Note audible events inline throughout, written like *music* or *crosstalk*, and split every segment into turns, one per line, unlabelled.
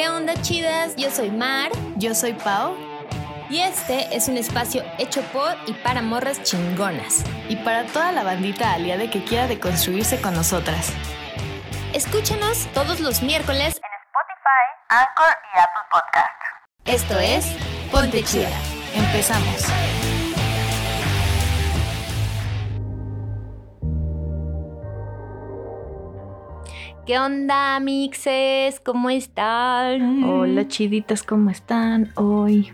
¿Qué onda chidas? Yo soy Mar.
Yo soy Pau.
Y este es un espacio hecho por y para morras chingonas.
Y para toda la bandita aliada que quiera deconstruirse con nosotras.
Escúchanos todos los miércoles
en Spotify, Anchor y Apple Podcast.
Esto es Ponte Chida.
Empezamos.
¿Qué onda, mixes? ¿Cómo están?
Hola, chiditas, ¿cómo están hoy?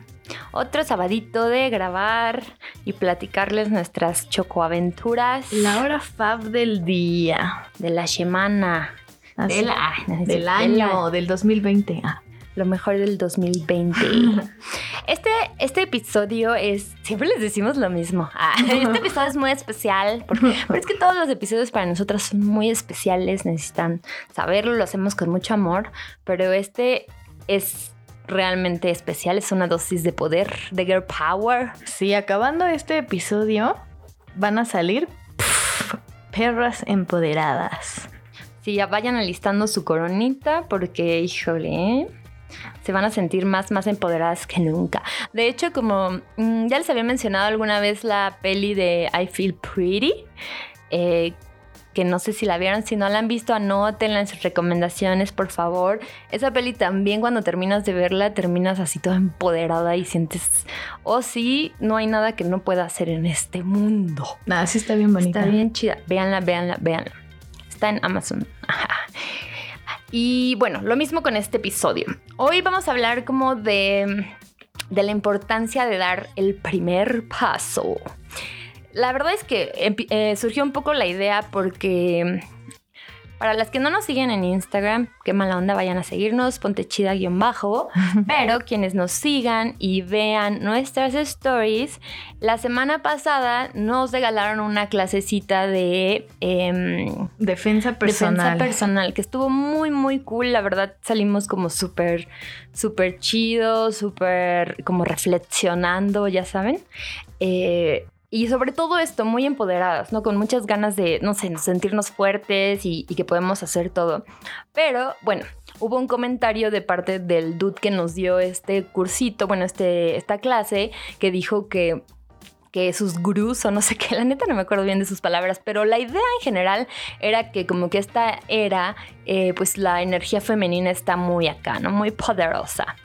Otro sabadito de grabar y platicarles nuestras chocoaventuras.
La hora fab del día.
De la semana.
Así, del, del año, del 2020. Ah
lo mejor del 2020. *laughs* Este, este episodio es, siempre les decimos lo mismo. Ah, *laughs* este episodio es muy especial, porque, pero es que todos los episodios para nosotras son muy especiales, necesitan saberlo, lo hacemos con mucho amor, pero este es realmente especial, es una dosis de poder, de girl power.
Sí, acabando este episodio van a salir perras empoderadas.
Sí, ya vayan alistando su coronita porque, híjole, ¿eh? Se van a sentir más, más empoderadas que nunca. De hecho, como mm, ya les había mencionado alguna vez la peli de I Feel Pretty, eh, que no sé si la vieron, si no la han visto, anótenla en sus recomendaciones, por favor. Esa peli también cuando terminas de verla, terminas así toda empoderada y sientes, oh sí, no hay nada que no pueda hacer en este mundo.
Nada, sí está bien bonita.
Está bien chida. Véanla, véanla, véanla. Está en Amazon. *laughs* Y bueno, lo mismo con este episodio. Hoy vamos a hablar como de, de la importancia de dar el primer paso. La verdad es que eh, surgió un poco la idea porque para las que no nos siguen en Instagram, qué mala onda, vayan a seguirnos, ponte chida-bajo. *laughs* Pero quienes nos sigan y vean nuestras stories, la semana pasada nos regalaron una clasecita de
em, defensa personal.
Defensa personal, que estuvo muy, muy cool. La verdad, salimos como súper, súper chido, súper como reflexionando, ya saben. Eh, y sobre todo esto, muy empoderadas, ¿no? Con muchas ganas de, no sé, sentirnos fuertes y, que podemos hacer todo. Pero bueno, hubo un comentario de parte del dude que nos dio este cursito, bueno, este, esta clase, que dijo que que sus gurús o no sé qué, *laughs* la neta no me acuerdo bien de sus palabras, pero la idea en general era que como que esta era, eh, pues la energía femenina está muy acá, ¿no? Muy poderosa.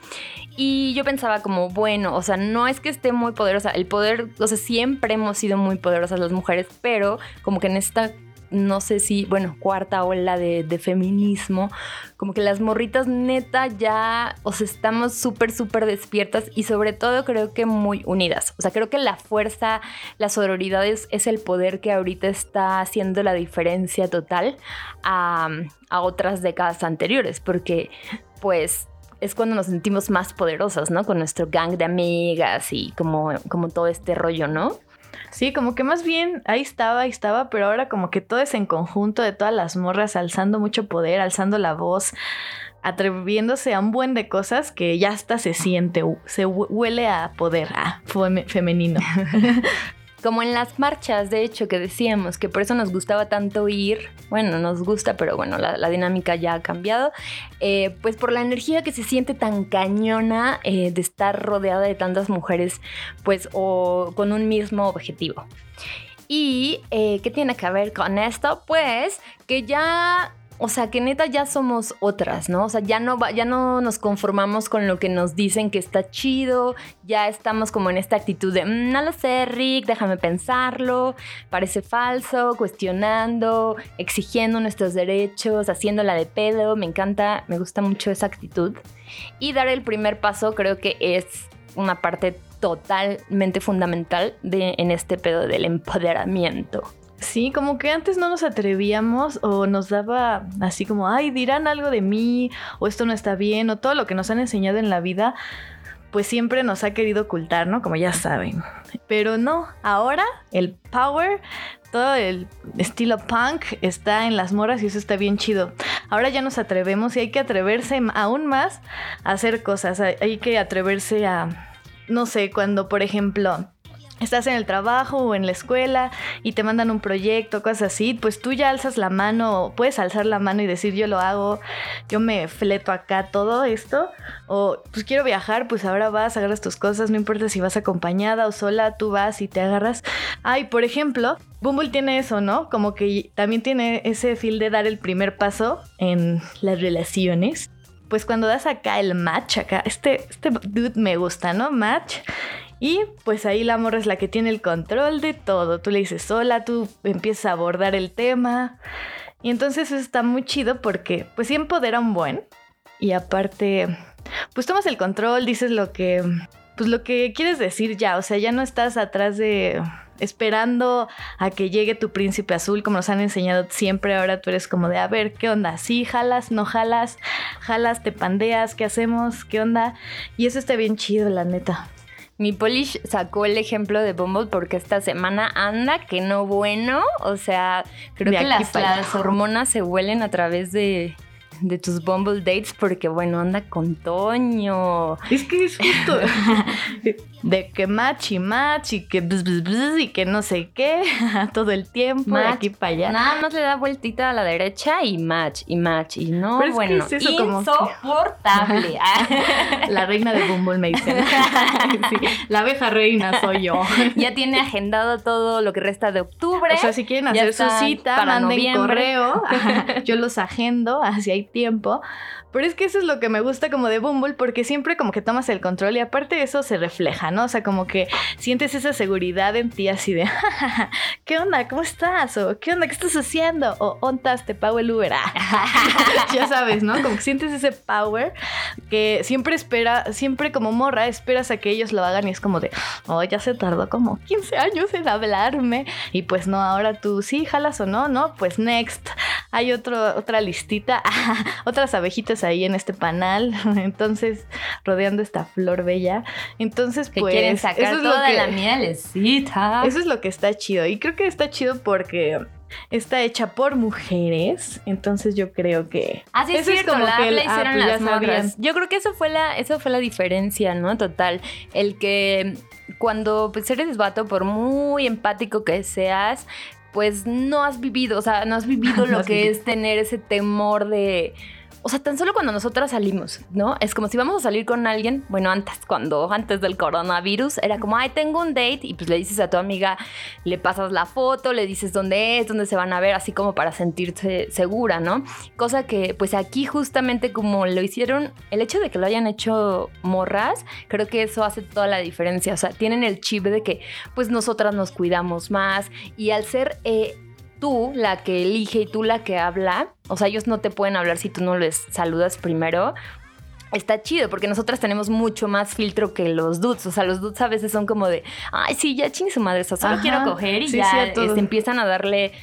Y yo pensaba como, bueno, o sea, no es que esté muy poderosa, el poder, o sea, siempre hemos sido muy poderosas las mujeres, pero como que en esta no sé si, bueno, cuarta ola de, feminismo, como que las morritas neta ya, o sea, estamos súper, súper despiertas y sobre todo creo que muy unidas. O sea, creo que la fuerza, la sororidad es, el poder que ahorita está haciendo la diferencia total a, a otras décadas anteriores, porque pues es cuando nos sentimos más poderosas, ¿no? Con nuestro gang de amigas y como, como todo este rollo, ¿no?
Sí, como que más bien ahí estaba, ahí estaba, pero ahora como que todo es en conjunto de todas las morras alzando mucho poder, alzando la voz, atreviéndose a un buen de cosas que ya hasta se siente, se huele a poder, a femenino. *laughs*
Como en las marchas, de hecho, que decíamos que por eso nos gustaba tanto ir, bueno, nos gusta, pero bueno, la, dinámica ya ha cambiado, eh, pues por la energía que se siente tan cañona eh, de estar rodeada de tantas mujeres, pues o con un mismo objetivo. ¿Y eh, qué tiene que ver con esto? Pues que ya o sea, que neta ya somos otras, ¿no? O sea, ya no, ya no nos conformamos con lo que nos dicen que está chido, ya estamos como en esta actitud de, mm, no lo sé, Rick, déjame pensarlo, parece falso, cuestionando, exigiendo nuestros derechos, haciéndola de pedo, me encanta, me gusta mucho esa actitud. Y dar el primer paso creo que es una parte totalmente fundamental en este pedo del empoderamiento.
Sí, como que antes no nos atrevíamos o nos daba así como, ay, dirán algo de mí o esto no está bien o todo lo que nos han enseñado en la vida, pues siempre nos ha querido ocultar, ¿no? Como ya saben. Pero no, ahora el power, todo el estilo punk está en las moras y eso está bien chido. Ahora ya nos atrevemos y hay que atreverse aún más a hacer cosas, hay que atreverse a, no sé, cuando por ejemplo estás en el trabajo o en la escuela y te mandan un proyecto, cosas así, pues tú ya alzas la mano, puedes alzar la mano y decir yo lo hago, yo me fleto acá todo esto, o pues quiero viajar, pues ahora vas, agarras tus cosas, no importa si vas acompañada o sola, tú vas y te agarras. Ay, por ejemplo, Bumble tiene eso, ¿no? Como que también tiene ese feel de dar el primer paso en las relaciones. Pues cuando das acá el match, acá, este, este dude me gusta, ¿no? Match. Y pues ahí la morra es la que tiene el control de todo. Tú le dices sola, tú empiezas a abordar el tema. Y entonces eso está muy chido porque pues sí empodera un buen. Y aparte, pues tomas el control, dices lo que, pues lo que quieres decir ya. O sea, ya no estás atrás de esperando a que llegue tu príncipe azul, como nos han enseñado siempre. Ahora tú eres como de, a ver, ¿qué onda? ¿Sí jalas? ¿No jalas? ¿Jalas? ¿Te pandeas? ¿Qué hacemos? ¿Qué onda? Y eso está bien chido, la neta.
Mi Polish sacó el ejemplo de Bumble porque esta semana anda que no bueno. O sea, creo
De
que las, las hormonas se huelen a través de, de tus Bumble dates porque, bueno, anda con Toño.
Es que es justo *laughs* de que match y match y que bzz, bzz, bzz, y que no sé qué *laughs* todo el tiempo de aquí para allá.
Nada más le da vueltita a la derecha y match, y match, y no,
Pero es que
bueno,
es eso como que-
insoportable. *laughs*
La reina de Bumble me dicen. Sí, la abeja reina soy yo.
ya tiene agendado todo lo que resta de octubre.
O sea, si quieren hacer su cita,
para
manden
noviembre.
correo. Yo los agendo, así hay tiempo. Pero es que eso es lo que me gusta como de Bumble, porque siempre como que tomas el control y aparte eso se refleja, ¿no? O sea, como que sientes esa seguridad en ti así de, *laughs* ¿qué onda? ¿Cómo estás? O ¿qué onda? ¿Qué estás haciendo? O ontas, te pago el Uber. *laughs* Ya sabes, ¿no? Como que sientes ese power que siempre espera, siempre como morra, esperas a que ellos lo hagan y es como de, oh, ya se tardó como 15 años en hablarme. Y pues no, ahora tú sí, jalas o no, no, pues next. Hay otra listita, *laughs* otras abejitas ahí en este panal, *laughs* entonces rodeando esta flor bella. Entonces,
que
pues
quieren sacar
eso es lo
toda
que-
la mielecita.
eso es lo que está chido. Y creo que está chido porque está hecha por mujeres. Entonces yo creo que.
Ah, sí, es
eso
cierto, la,
el-
la
ah,
hicieron
pues ya
las morras. Yo creo que eso fue la, eso fue la diferencia, ¿no? Total. El que cuando pues, eres vato, por muy empático que seas, pues no has vivido, o sea, no has vivido *laughs*
No
lo
has
que
vivido.
es tener ese temor de. O sea, tan solo cuando nosotras salimos, ¿no? Es como si vamos a salir con alguien, bueno, antes, cuando, antes del coronavirus, era como, ay, tengo un date, y pues le dices a tu amiga, le pasas la foto, le dices dónde es, dónde se van a ver, así como para sentirse segura, ¿no? Cosa que, pues aquí justamente como lo hicieron, el hecho de que lo hayan hecho morras, creo que eso hace toda la diferencia. O sea, tienen el chip de que, pues nosotras nos cuidamos más, y al ser... eh, tú la que elige y tú la que habla, o sea, ellos no te pueden hablar si tú no les saludas primero. Está chido porque nosotras tenemos mucho más filtro que los dudes. O sea, los dudes a veces son como de, ay, sí, ya chingue su madre, o sea, solo
Ajá.
quiero coger y
Sí,
ya este, empiezan a darle,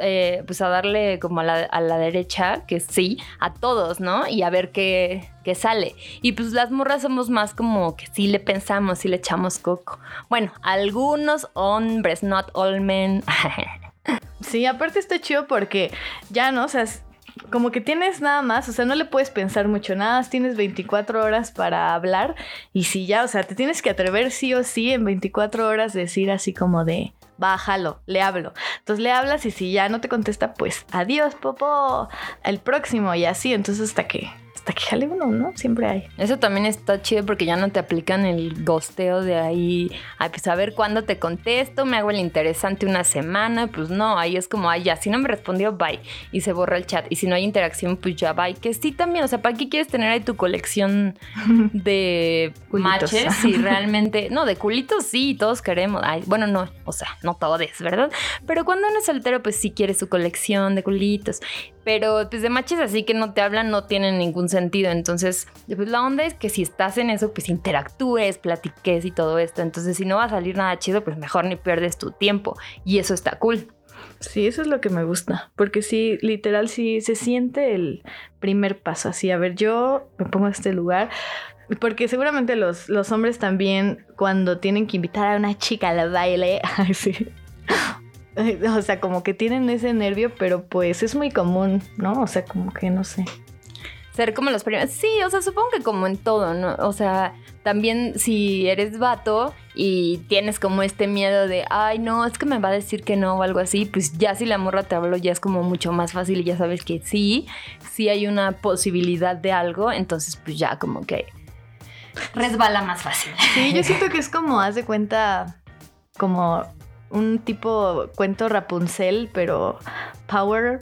eh, pues a darle como a la, a la derecha, que sí, a todos, ¿no? Y a ver qué, qué sale. Y pues las morras somos más como que sí le pensamos, sí le echamos coco. Bueno, algunos hombres, not all men. *laughs*
Sí, aparte está chido porque ya no, o sea, como que tienes nada más, o sea, no le puedes pensar mucho, nada tienes 24 horas para hablar y si ya, o sea, te tienes que atrever sí o sí en 24 horas decir así como de, bájalo, le hablo. Entonces le hablas y si ya no te contesta, pues adiós, popo, el próximo y así, entonces hasta que, hasta que jale uno, ¿no? Siempre hay.
Eso también está chido porque ya no te aplican el gosteo de ahí, ay, pues a ver cuándo te contesto, me hago el interesante una semana, pues no, ahí es como, ay, ya, si no me respondió, bye, y se borra el chat, y si no hay interacción, pues ya, bye, que sí también, o sea, ¿para qué quieres tener ahí tu colección *laughs* de matches? *laughs* Si realmente, no, de culitos sí, todos queremos, ay, bueno, no, o sea, no todos, ¿verdad? Pero cuando uno es soltero, pues sí quiere su colección de culitos. Pero pues de matches así que no te hablan no tienen ningún sentido. Entonces, la onda es que si estás en eso, pues interactúes, platiques y todo esto. Entonces, si no va a salir nada chido, pues mejor ni pierdes tu tiempo. Y eso está cool.
Sí, eso es lo que me gusta, porque sí, literal, sí se siente el primer paso, así, a ver, yo me pongo a este lugar, porque seguramente los, los hombres también, cuando tienen que invitar a una chica al baile, *laughs* ay, sí. O sea, como que tienen ese nervio, pero pues es muy común, ¿no? O sea, como que no sé.
Ser como los primeros. Sí, o sea, supongo que como en todo, ¿no? O sea, también si eres vato y tienes como este miedo de, ay, no, es que me va a decir que no o algo así, pues ya si la morra te habló ya es como mucho más fácil y ya sabes que sí, sí hay una posibilidad de algo, entonces pues ya como que resbala más fácil.
Sí, yo siento que es como, haz de cuenta, como un tipo cuento Rapunzel, pero power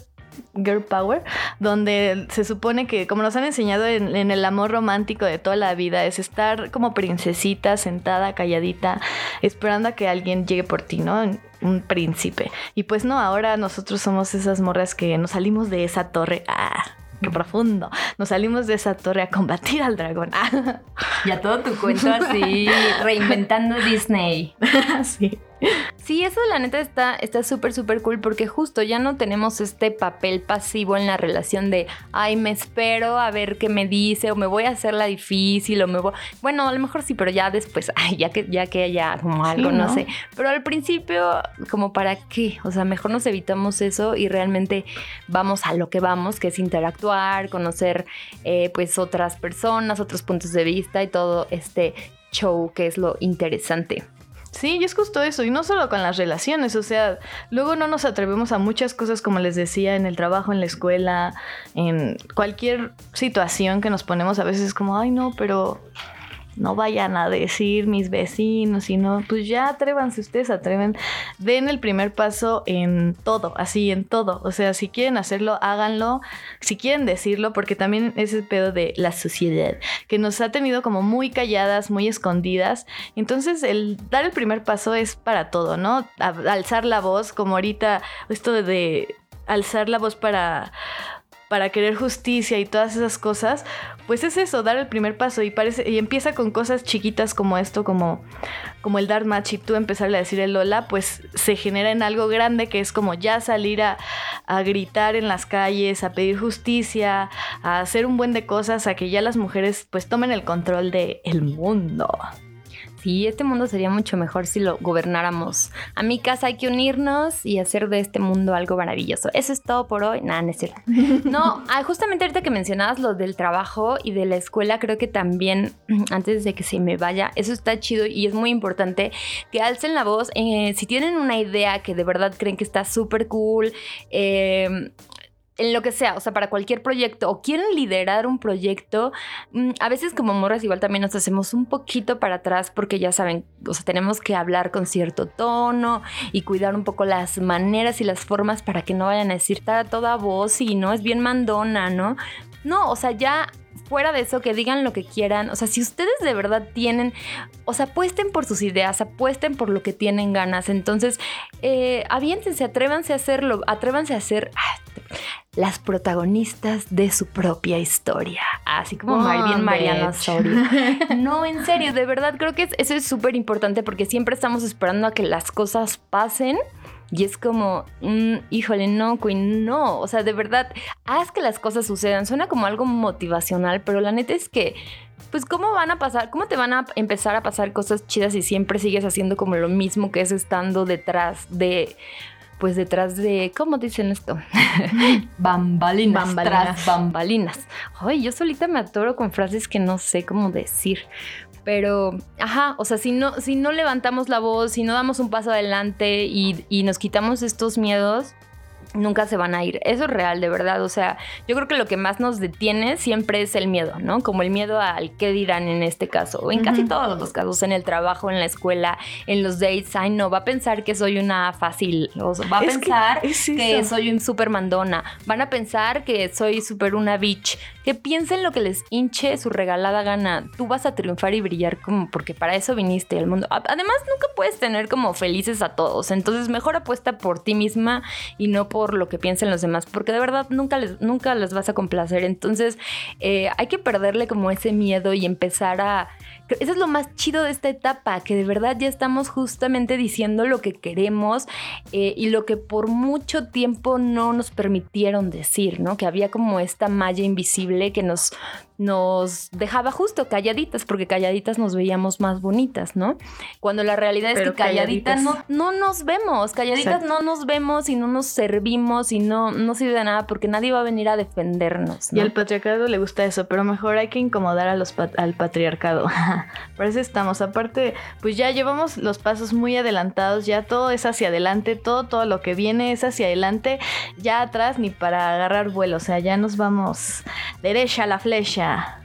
Girl Power, donde se supone que, como nos han enseñado en, en, el amor romántico de toda la vida, es estar como princesita, sentada, calladita, esperando a que alguien llegue por ti, ¿no? Un príncipe. Y pues no, ahora nosotros somos esas morras que nos salimos de esa torre. ¡Ah! qué profundo. Nos salimos de esa torre a combatir al dragón. *laughs*
ya todo tu cuento así, reinventando Disney. *laughs*
sí.
Sí, eso la neta está está súper súper cool porque justo ya no tenemos este papel pasivo en la relación de, ay, me espero a ver qué me dice o me voy a hacer la difícil o me voy, bueno, a lo mejor sí, pero ya después, *laughs* ay, ya que ya que haya como algo, sí, ¿no? no sé, pero al principio como para qué, o sea, mejor nos evitamos eso y realmente vamos a lo que vamos, que es interactuar, conocer eh, pues otras personas, otros puntos de vista y todo este show que es lo interesante.
Sí, y es justo eso, y no solo con las relaciones, o sea, luego no nos atrevemos a muchas cosas, como les decía, en el trabajo, en la escuela, en cualquier situación que nos ponemos a veces como, ay no, pero no vayan a decir mis vecinos, sino pues ya atrévanse, ustedes atreven, den el primer paso en todo, así en todo, o sea, si quieren hacerlo, háganlo, si quieren decirlo, porque también es el pedo de la sociedad, que nos ha tenido como muy calladas, muy escondidas, entonces el dar el primer paso es para todo, ¿no? alzar la voz, como ahorita esto de, alzar la voz para para querer justicia y todas esas cosas, pues es eso, dar el primer paso y parece y empieza con cosas chiquitas como esto, como como el dar match y tú empezarle a decir el Lola, pues se genera en algo grande que es como ya salir a, a gritar en las calles, a pedir justicia, a hacer un buen de cosas, a que ya las mujeres pues tomen el control de el mundo.
Sí, este mundo sería mucho mejor si lo gobernáramos. A mi casa hay que unirnos y hacer de este mundo algo maravilloso. Eso es todo por hoy. Nada, no es cierto. *laughs* No, justamente ahorita que mencionabas lo del trabajo y de la escuela, creo que también, *clears throat* antes de que se me vaya, eso está chido y es muy importante que alcen la voz. Eh, si tienen una idea que de verdad creen que está súper cool, eh, en lo que sea, o sea, para cualquier proyecto o quieren liderar un proyecto, mm, a veces como morras igual también nos hacemos un poquito para atrás porque ya saben, o sea, tenemos que hablar con cierto tono y cuidar un poco las maneras y las formas para que no vayan a decir toda voz y no es bien mandona, ¿no? No, o sea, ya fuera de eso, que digan lo que quieran. O sea, si ustedes de verdad tienen, o sea, apuesten por sus ideas, apuesten por lo que tienen ganas. Entonces, eh, aviéntense, atrévanse a hacerlo, atrévanse a ser las protagonistas de su propia historia. Así como oh, bien Mariana. *laughs* No, en serio, de verdad creo que eso es súper importante porque siempre estamos esperando a que las cosas pasen. Y es como, mm, híjole, no, Queen, no. O sea, de verdad, haz que las cosas sucedan. Suena como algo motivacional, pero la neta es que, pues, ¿cómo van a pasar? ¿Cómo te van a empezar a pasar cosas chidas si siempre sigues haciendo como lo mismo que es estando detrás de pues detrás de, ¿cómo dicen esto? bambalinas, *laughs* bambalinas. Tras bambalinas. Ay, yo solita me atoro con frases que no sé cómo decir. Pero, ajá, o sea, si no, si no levantamos la voz, si no damos un paso adelante y, y nos quitamos estos miedos, nunca se van a ir. Eso es real, de verdad. O sea, yo creo que lo que más nos detiene siempre es el miedo, ¿no? Como el miedo al qué dirán en este caso, o en casi todos los casos, en el trabajo, en la escuela, en los dates. Ay, no, va a pensar que soy una fácil, o sea, va a es pensar que, que, soy un súper mandona, van a pensar que soy súper una bitch, que piensen lo que les hinche su regalada gana. Tú vas a triunfar y brillar como porque para eso viniste al mundo. Además, nunca puedes tener como felices a todos, entonces mejor apuesta por ti misma y no por lo que piensen los demás, porque de verdad nunca les, nunca vas a complacer. Entonces eh, hay que perderle como ese miedo y empezar a eso es lo más chido de esta etapa, que de verdad ya estamos justamente diciendo lo que queremos eh, y lo que por mucho tiempo no nos permitieron decir, ¿no? Que había como esta malla invisible que nos nos dejaba justo calladitas, porque calladitas nos veíamos más bonitas, ¿no? Cuando la realidad es que calladitas, no, no nos vemos, calladitas no nos vemos y no nos servimos y no, no sirve de nada porque nadie va a venir a defendernos.
Y al patriarcado le gusta eso, pero mejor hay que incomodar a los al patriarcado. *laughs* Por eso estamos. Aparte, pues ya llevamos los pasos muy adelantados, ya todo es hacia adelante, todo, todo lo que viene es hacia adelante, ya atrás ni para agarrar vuelo, o sea, ya nos vamos derecha a la flecha.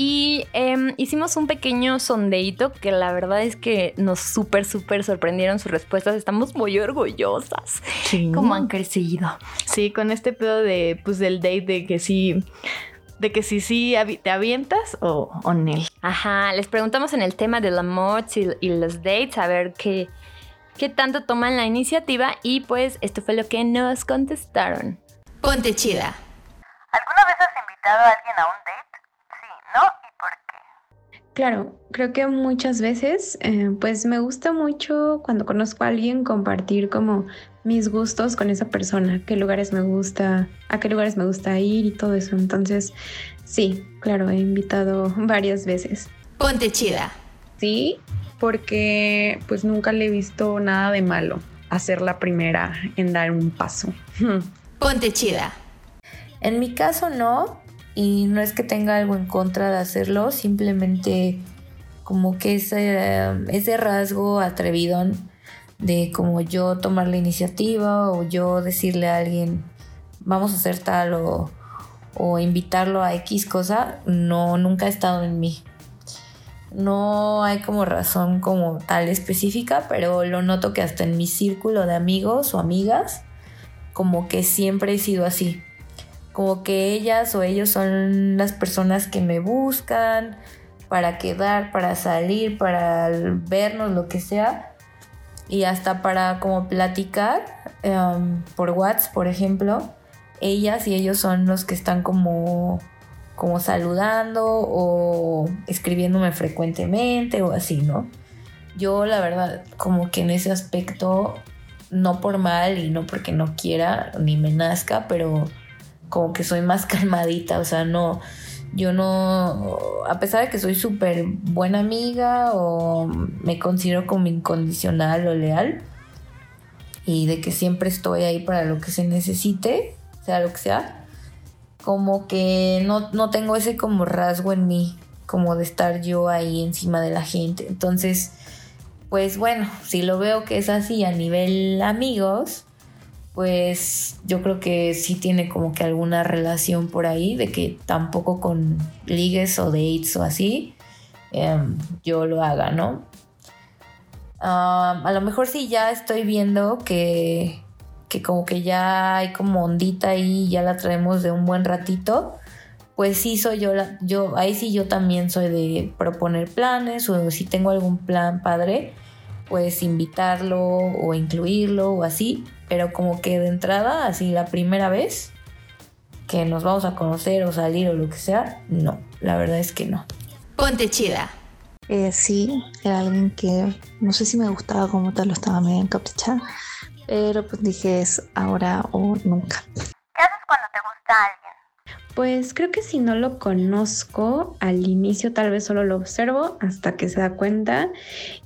Y em, hicimos un pequeño sondeito que la verdad es que nos súper, súper sorprendieron sus respuestas. Estamos muy orgullosas. Sí. Como han crecido.
Sí, con este pedo de, pues, del date de que sí de que si sí te avientas o, o no.
Ajá, les preguntamos en el tema del amor y, y, los dates, a ver qué, qué tanto toman la iniciativa y pues esto fue lo que nos contestaron.
Ponte chida.
¿Alguna vez has invitado a alguien a un date? Sí, ¿no? ¿Y por qué?
Claro, creo que muchas veces, eh, pues me gusta mucho cuando conozco a alguien compartir como mis gustos con esa persona, qué lugares me gusta, a qué lugares me gusta ir y todo eso. Entonces, sí, claro, he invitado *laughs* varias veces.
Ponte chida.
Sí, porque pues nunca le he visto nada de malo hacer la primera en dar un paso. *laughs*
Ponte chida.
En mi caso no, y no es que tenga algo en contra de hacerlo, simplemente como que ese, ese rasgo atrevidón de como yo tomar la iniciativa o yo decirle a alguien vamos a hacer tal o, o invitarlo a X cosa, no, nunca ha estado en mí. No hay como razón como tal específica, pero lo noto que hasta en mi círculo de amigos o amigas, como que siempre he sido así como que ellas o ellos son las personas que me buscan para quedar, para salir, para vernos, lo que sea. Y hasta para como platicar em, por WhatsApp, por ejemplo. Ellas y ellos son los que están como, como saludando o escribiéndome frecuentemente o así, ¿no? Yo la verdad como que en ese aspecto, no por mal y no porque no quiera ni me nazca, pero como que soy más *laughs* calmadita, o sea, no, yo no, a pesar de que soy súper buena amiga o me considero como incondicional o leal y de que siempre estoy ahí para lo que se necesite, sea lo que sea, como que no, no tengo ese como rasgo en mí, como de estar yo ahí encima de la gente. Entonces, pues bueno, si lo veo que es así a nivel amigos, pues yo creo que sí tiene como que alguna relación por ahí, de que tampoco con ligues o dates o así, em, yo lo haga, ¿no? a lo mejor sí ya estoy viendo que, que como que ya hay como ondita ahí, ya la traemos de un buen ratito, pues sí soy yo, yo, ahí sí yo también soy de proponer planes o si tengo algún plan padre, pues invitarlo o incluirlo o así pero como que de entrada, así la primera vez que nos vamos a conocer o salir o lo que sea, no, la verdad es que no.
Ponte chida.
Eh, sí, era alguien que no sé si me gustaba como tal, lo estaba medio encaprichada, pero pues dije es ahora o nunca.
¿Qué haces cuando te gusta alguien?
Pues creo que si no lo conozco, al inicio tal vez solo lo observo hasta que se da cuenta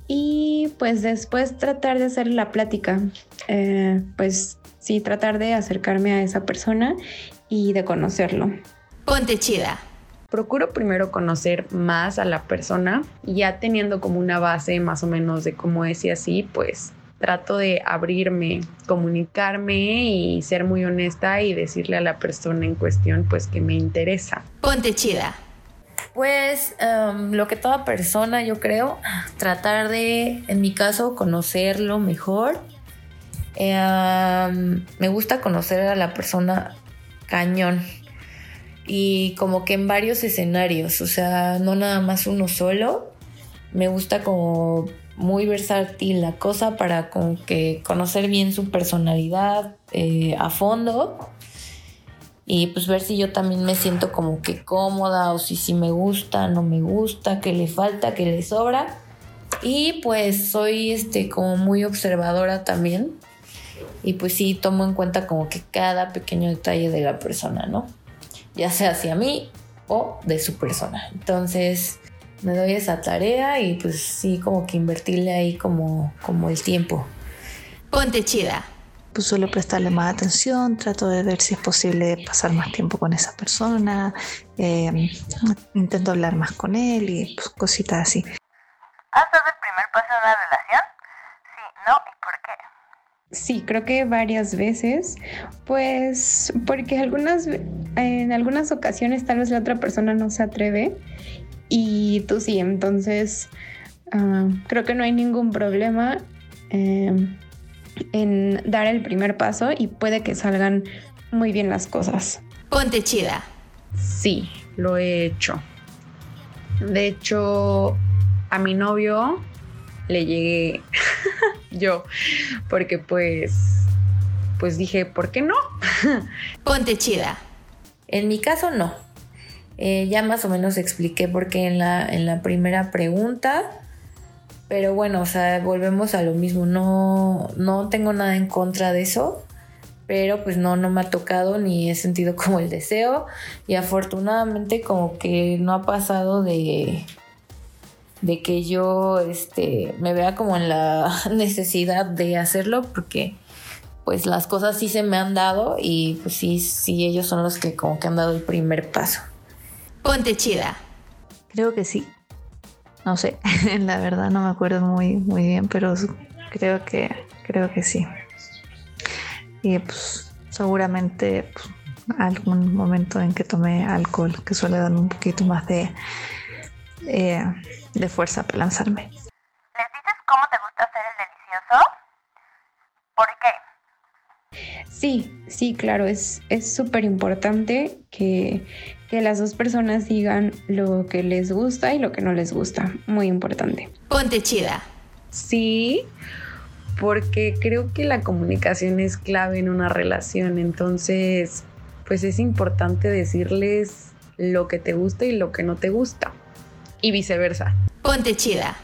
y pues después tratar de hacer la plática. Eh, pues sí, tratar de acercarme a esa persona y de conocerlo.
Ponte chida.
Procuro primero conocer más a la persona y ya teniendo como una base más o menos de cómo es y así, pues trato de abrirme, comunicarme y ser muy honesta y decirle a la persona en cuestión pues que me interesa.
Ponte chida.
Pues em, lo que toda persona yo creo, tratar de, en mi caso, conocerlo mejor. Em, me gusta conocer a la persona cañón y como que en varios escenarios, o sea, no nada más uno solo. Me gusta como muy versátil la cosa para como que conocer bien su personalidad eh, a fondo y pues ver si yo también me siento como que cómoda o si sí me gusta, no me gusta, qué le falta, qué le sobra. Y pues soy este como muy observadora también. Y pues sí tomo en cuenta como que cada pequeño detalle de la persona, ¿no? Ya sea hacia mí o de su persona. Entonces me doy esa tarea y pues sí como que invertirle ahí como, como el tiempo.
Ponte chida.
Pues suelo prestarle más atención, trato de ver si es posible pasar más tiempo con esa persona, eh, intento hablar más con él y pues, cositas así.
¿Has dado el primer paso en una relación? Sí, no y por qué.
Sí, creo que varias veces, pues porque algunas, en algunas ocasiones tal vez la otra persona no se atreve y tú sí, entonces ah, creo que no hay ningún problema em, en dar el primer paso y puede que salgan muy bien las cosas.
Ponte chida.
Sí, lo he hecho. De hecho, a mi novio le llegué *laughs* yo, porque pues, pues dije, ¿por qué no? *laughs*
Ponte chida.
En mi caso no. Eh, ya más o menos expliqué por qué en la, en la primera pregunta. Pero bueno, o sea, volvemos a lo mismo. No, no tengo nada en contra de eso. Pero pues no, no me ha tocado ni he sentido *laughs* como el deseo. Y afortunadamente como que no ha pasado de, de que yo este, me vea como en la *laughs* necesidad de hacerlo. Porque pues las cosas sí se me han dado y pues sí, sí ellos son los que como que han dado el primer paso.
Ponte chida.
Creo que sí. No sé, *laughs* la verdad no me acuerdo muy, muy bien, pero creo que, creo que sí. Y pues seguramente pues, algún momento en que tomé alcohol que suele darme un poquito más de, eh, de fuerza para lanzarme.
¿Les dices cómo te gusta hacer el delicioso? ¿Por qué?
Sí, sí, claro, es es súper importante que, que las dos personas digan lo que les gusta y lo que no les gusta. Muy importante.
Ponte chida.
Sí, porque creo que la comunicación es clave en una relación, entonces pues es importante decirles lo que te gusta y lo que no te gusta y viceversa.
Ponte chida.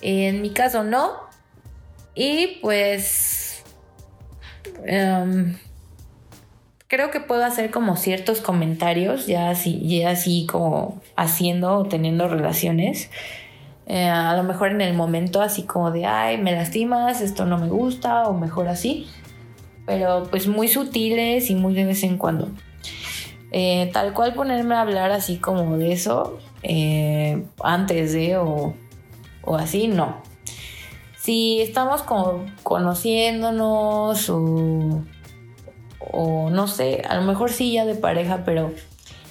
En mi caso no. Y pues... em, creo que puedo hacer como ciertos comentarios, ya así, ya así como haciendo o teniendo relaciones. Eh, a lo mejor en el momento así como de, ay, me lastimas, esto no me gusta, o mejor así. Pero pues muy sutiles y muy de vez en cuando. Eh, tal cual ponerme a hablar así como de eso eh, antes de o, o así, no. Si estamos como conociéndonos o, o no sé, a lo mejor sí ya de pareja, pero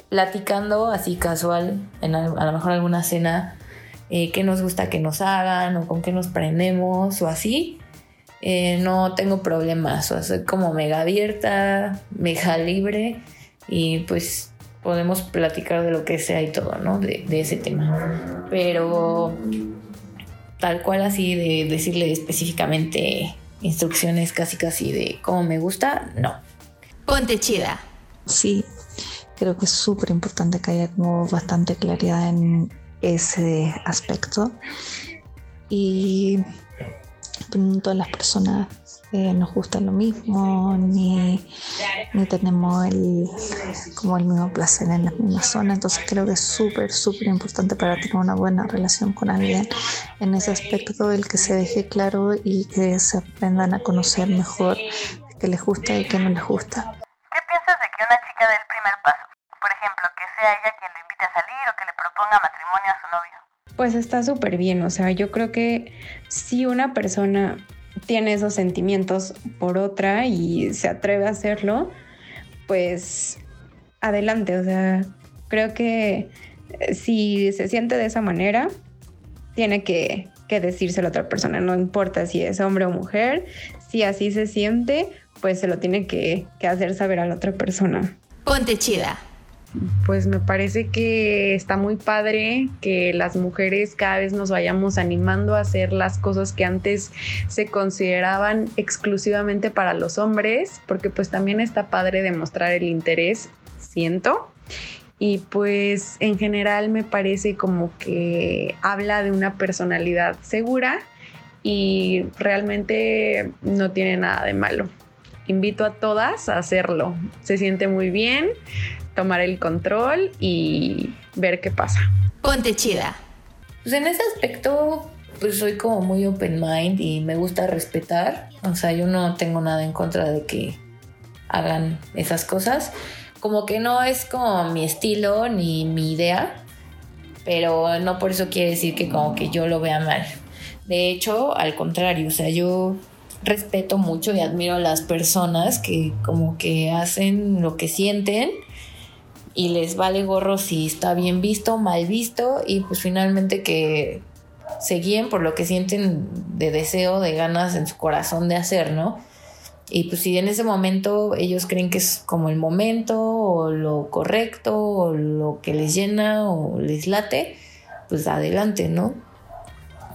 platicando así casual, en a, lo mejor alguna cena, eh, qué nos gusta que nos hagan o con qué nos prendemos o así, eh, no tengo problemas, o soy como mega abierta, mega libre y pues podemos platicar de lo que sea y todo, ¿no? De, de ese tema. Pero tal cual así de decirle específicamente instrucciones casi casi de cómo me gusta, no.
Ponte chida.
Sí, creo que es súper importante que haya como bastante claridad en ese aspecto. Y no todas las personas eh, nos gusta lo mismo, ni, ni tenemos el, como el mismo placer en la misma zona. Entonces creo que es súper, súper importante para tener una buena relación con alguien en ese aspecto, el que se deje claro y que se aprendan a conocer mejor qué les gusta y qué no les gusta.
¿Qué piensas de que una chica dé el primer paso? Por ejemplo, que sea ella quien lo invite a salir o que le proponga matrimonio a su novio.
Pues está súper bien, o sea, yo creo que si una persona tiene esos sentimientos por otra y se atreve a hacerlo, pues adelante, o sea, creo que eh, si se siente de esa manera, tiene que, que decírselo a otra persona, no importa si es hombre o mujer, si así se siente, pues se lo tiene que, que hacer saber a la otra persona.
Ponte chida.
pues me parece que está muy padre que las mujeres cada vez nos vayamos animando a hacer las cosas que antes se consideraban exclusivamente para los hombres, porque pues también está padre demostrar el interés, siento. Y pues en general me parece como que habla de una personalidad segura y realmente no tiene nada de malo. Invito a todas a hacerlo. Se siente muy bien, tomar el control y ver qué pasa.
Ponte chida.
Pues en ese aspecto, pues soy como muy open mind y me gusta respetar. O sea, yo no tengo nada en contra de que hagan esas cosas. Como que no es como mi estilo ni mi idea, pero no por eso quiere decir que como que yo lo vea mal. De hecho, al contrario, o sea, yo respeto mucho y admiro a las personas que como que hacen lo que sienten y les vale gorro si está bien visto, mal visto y pues finalmente que se guíen por lo que sienten de deseo, de ganas en su corazón de hacer, ¿no? Y pues si en ese momento ellos creen que es como el momento o lo correcto o lo que les llena o les late, pues adelante, ¿no?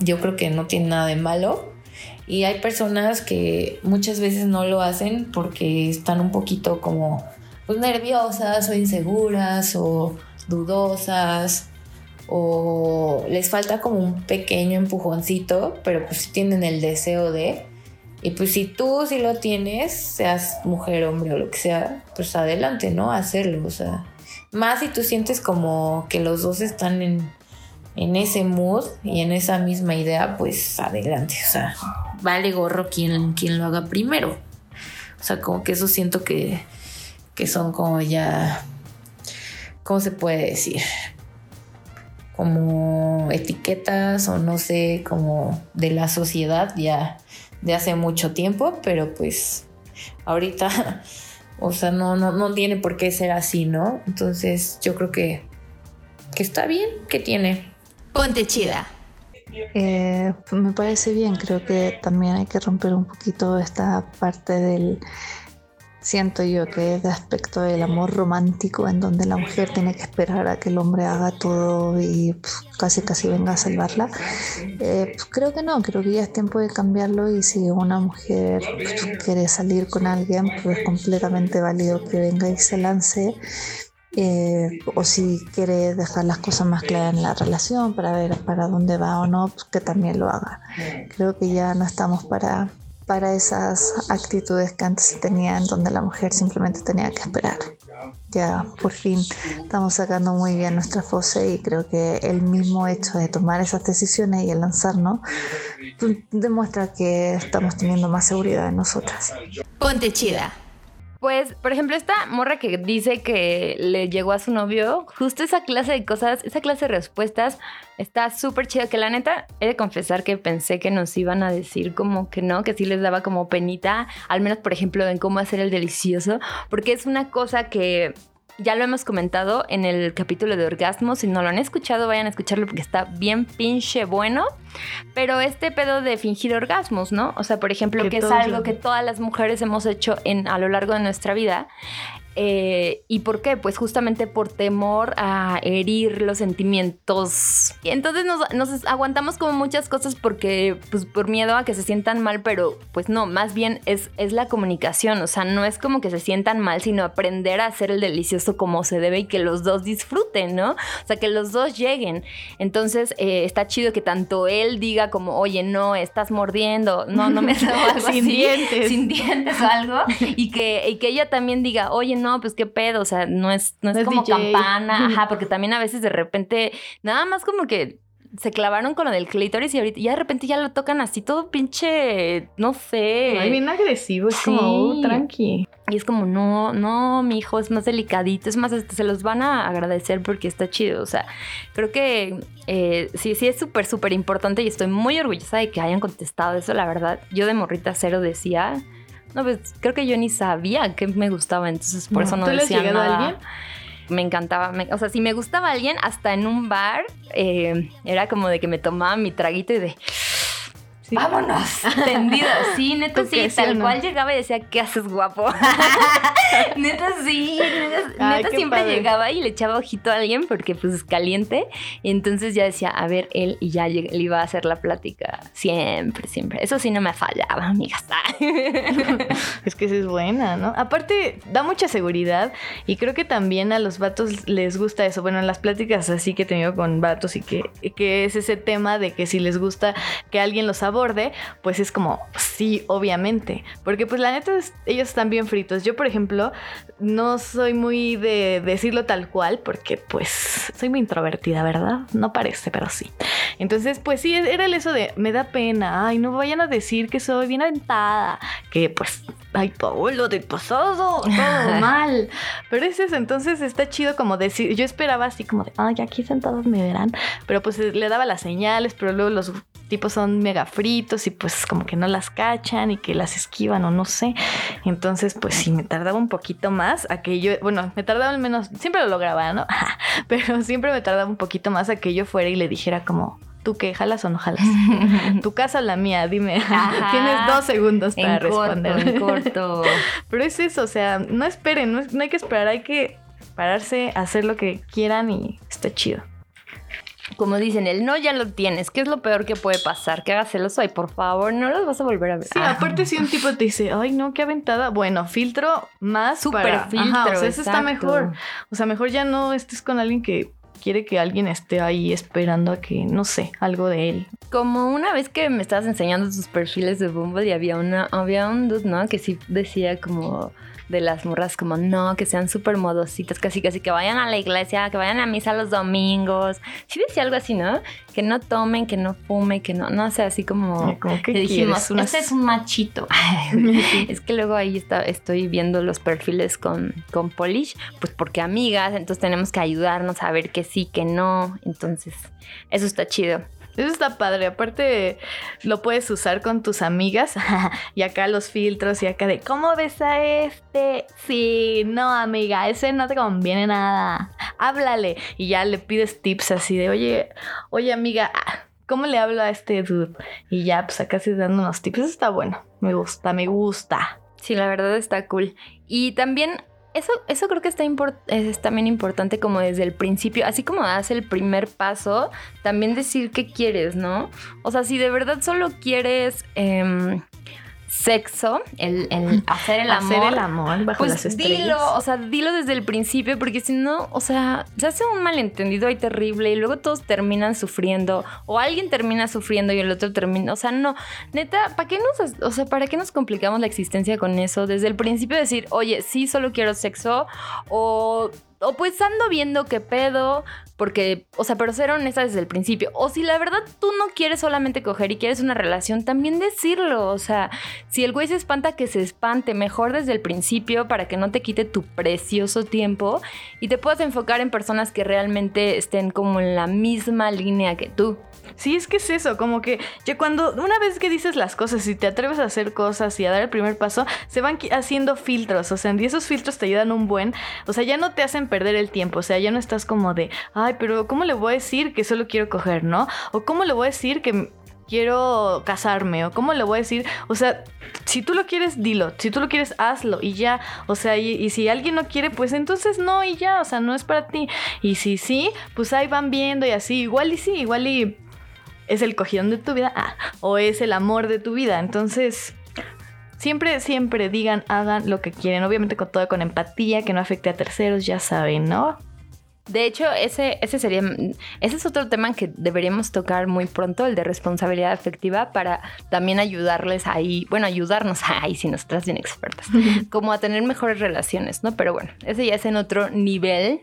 Yo creo que no tiene nada de malo. Y hay personas que muchas veces no lo hacen porque están un poquito como pues nerviosas o inseguras o dudosas o les falta como un pequeño empujoncito, pero pues tienen el deseo de. Y pues si tú sí lo tienes, seas mujer, hombre o lo que sea, pues adelante, ¿no? Hacerlo, o sea. Más si tú sientes como que los dos están en, en ese mood y en esa misma idea, pues adelante, o sea, vale gorro quien, lo haga primero. O sea, como que eso siento que que son como ya, ¿cómo se puede decir? Como etiquetas o no sé, como de la sociedad ya de hace mucho tiempo, pero pues ahorita, *laughs* o sea, no, no, no tiene por qué ser así, ¿no? Entonces yo creo que, que está bien, que tiene.
Ponte chida.
Eh, pues me parece bien, creo que también hay que romper un poquito esta parte del siento yo que es de aspecto del amor romántico en donde la mujer tiene que esperar a que el hombre haga todo y pues, casi casi venga a salvarla. Eh, pues, creo que no, creo que ya es tiempo de cambiarlo y si una mujer quiere salir con alguien, pues es completamente válido que venga y se lance. Eh, o si quiere dejar las cosas más claras en la relación para ver para dónde va o no, pues que también lo haga. Creo que ya no estamos para para esas actitudes que antes se tenían donde la mujer simplemente tenía que esperar. Ya por fin estamos sacando muy bien nuestra fose y creo que el mismo hecho de tomar esas decisiones y el lanzarnos demuestra que estamos teniendo más seguridad en nosotras.
Ponte chida.
Pues, por ejemplo, esta morra que dice que le llegó a su novio, justo esa clase de cosas, esa clase de respuestas, está súper chida. Que la neta, he de confesar que pensé que nos iban a decir como que no, que sí les daba como penita, al menos, por ejemplo, en cómo hacer el delicioso, porque es una cosa que ya lo hemos comentado en el capítulo de orgasmo. Si no lo han escuchado, vayan a escucharlo porque está bien pinche bueno. Pero este pedo de fingir orgasmos, ¿no? O sea, por ejemplo, que,
Que
es algo que todas las mujeres hemos hecho en, a lo largo de nuestra vida. Eh, ¿Y por qué? Pues justamente por temor a herir los sentimientos. Y entonces nos, nos aguantamos como muchas cosas porque, pues por miedo a que se sientan mal, pero pues no, más bien es, es la comunicación. O sea, no es como que se sientan mal, sino aprender a hacer el delicioso como se debe y que los dos disfruten, ¿no? O sea, que los dos lleguen. Entonces eh, está chido que tanto él diga como, oye, no, estás mordiendo, no, no me *laughs* algo
Sin
así,
dientes.
sin dientes o algo, y que, y que ella también diga, oye, no, pues qué pedo, o sea, no es, no es,
No es
como
DJ.
campana, ajá, porque *laughs* también a veces de repente, nada más como que se clavaron con lo del clítoris y ahorita ya de repente ya lo tocan así todo pinche, no sé.
Ay, bien agresivo, es como,
Sí.
uh, tranqui.
Y es como, no, no, mi hijo es más delicadito, es más, este, se los van a agradecer porque está chido. O sea, creo que eh, sí, sí es súper, súper importante y estoy muy orgullosa de que hayan contestado eso, la verdad. Yo de morrita cero decía, no, pues creo que yo ni sabía que me gustaba, entonces por
No.
eso no
¿Tú le has
decía
llegado a alguien?
Me encantaba, me- o sea, si me gustaba alguien, hasta en un bar, eh, era como de que me tomaba mi traguito y de... vámonos, *laughs* tendido. Sí, neta,
¿Tú
sí,
sí
tal
no?
cual llegaba y decía, ¿qué haces, guapo? *laughs* *laughs* neta, sí, neta,
Ay,
neta siempre
padre.
llegaba y le echaba ojito a alguien porque, pues, es caliente. Y entonces ya decía, a ver, él, y ya le iba a hacer la plática. Siempre, siempre. Eso sí no me fallaba, amigas.
Es que sí es buena, ¿no? Aparte, da mucha seguridad y creo que también a los vatos les gusta eso. Bueno, en las pláticas así que he tenido con vatos y que, que es ese tema de que si les gusta que alguien los aborde, pues es como, sí, obviamente. Porque pues la neta, es- ellos están bien fritos. Yo, por ejemplo, no soy muy de decirlo tal cual porque pues soy muy introvertida, ¿verdad? No parece, pero sí. Entonces, pues sí, era el eso de, me da pena, ay, no vayan a decir que soy bien aventada, que pues, ay, todo lo del pasado, todo mal. Pero es eso, entonces está chido como decir, yo esperaba así como de, ay, aquí sentados me verán, pero pues le daba las señales, pero luego los tipos son mega fritos y pues como que no las cachan y que las esquivan o no sé. Entonces, pues sí, me tardaba un poquito más a que yo, bueno, me tardaba al menos, siempre lo lograba, ¿no? *laughs* Pero siempre me tardaba un poquito más a que yo fuera y le dijera como, ¿tú qué? ¿Jalas o no jalas? *laughs* ¿Tu casa o la mía? Dime.
Ajá. *laughs*
Tienes dos segundos para
en corto,
responder.
en corto.
Pero es eso, o sea, no esperen, no, es- no hay que esperar, hay que pararse, hacer lo que quieran y está chido.
Como dicen, el no ya lo tienes. ¿Qué es lo peor que puede pasar? Que hagas celoso. Ay, por favor, no los vas a volver a ver.
Sí,
Ah.
aparte si un tipo te dice, ay no, qué aventada, bueno, filtro más para-
filtro,
Ajá, o sea, eso está mejor. O sea, mejor ya no estés con alguien que quiere que alguien esté ahí esperando a que, no sé, algo de él.
Como una vez que me estabas enseñando tus perfiles de Bumble y había una, había un dude, ¿no? Que sí decía como de las morras como no, que sean súper modositas, casi casi que vayan a la iglesia, que vayan a misa los domingos. Sí decía algo así, ¿no? Que no tomen, que no fumen, que no, no sé, así como
Como que
dijimos,
unas-
este es un machito. *laughs* Es que luego ahí está, estoy viendo los perfiles con, con Polish, pues porque amigas, entonces tenemos que ayudarnos a ver que sí, que no. Entonces, eso está chido.
Eso está padre. Aparte, lo puedes usar con tus amigas. *laughs* y acá los filtros y acá de, ¿cómo ves a este? Sí, no, amiga, ese no te conviene nada. Háblale. Y ya le pides tips así de, oye, oye, amiga, ¿cómo le hablo a este dude? Y ya, pues acá sí dando unos tips. Eso está bueno. Me gusta, me gusta.
Sí, la verdad está cool. Y también eso, eso creo que está es también importante como desde el principio, así como das el primer paso, también decir qué quieres, ¿no? O sea, si de verdad solo quieres em, sexo, el, el hacer el amor.
Hacer el amor bajo las
Pues
estrellas.
dilo, o sea, dilo desde el principio, porque si no, o sea, se hace un malentendido ahí terrible y luego todos terminan sufriendo, o alguien termina sufriendo y el otro termina, o sea, no, neta, ¿para qué nos, o sea, para qué nos complicamos la existencia con eso? Desde el principio decir, oye, sí, solo quiero sexo, o, o pues ando viendo qué pedo, porque, o sea, pero ser honesta desde el principio, o si la verdad tú no quieres solamente coger y quieres una relación, también decirlo, o sea, si el güey se espanta, que se espante mejor desde el principio para que no te quite tu precioso tiempo y te puedas enfocar en personas que realmente estén como en la misma línea que tú.
Sí, es que es eso, como que ya cuando una vez que dices las cosas y te atreves a hacer cosas y a dar el primer paso, se van haciendo filtros, o sea, y esos filtros te ayudan un buen, o sea, ya no te hacen perder el tiempo, o sea, ya no estás como de, ay, pero ¿cómo le voy a decir que solo quiero coger, no? O ¿cómo le voy a decir que quiero casarme? O ¿cómo le voy a decir? O sea, si tú lo quieres, dilo, si tú lo quieres, hazlo y ya, o sea, y, y si alguien no quiere, pues entonces no y ya, o sea, no es para ti. Y si sí, pues ahí van viendo y así, igual y sí, igual y es el cogidón de tu vida ah, o es el amor de tu vida. Entonces, siempre, siempre digan, hagan lo que quieren. Obviamente con todo con empatía, que no afecte a terceros, ya saben, ¿no?
De hecho, ese, ese sería, ese es otro tema que deberíamos tocar muy pronto, el de responsabilidad afectiva, para también ayudarles ahí, bueno, ayudarnos *laughs* ahí, si nosotras bien expertas, *laughs* como a tener mejores relaciones, ¿no? Pero bueno, ese ya es en otro nivel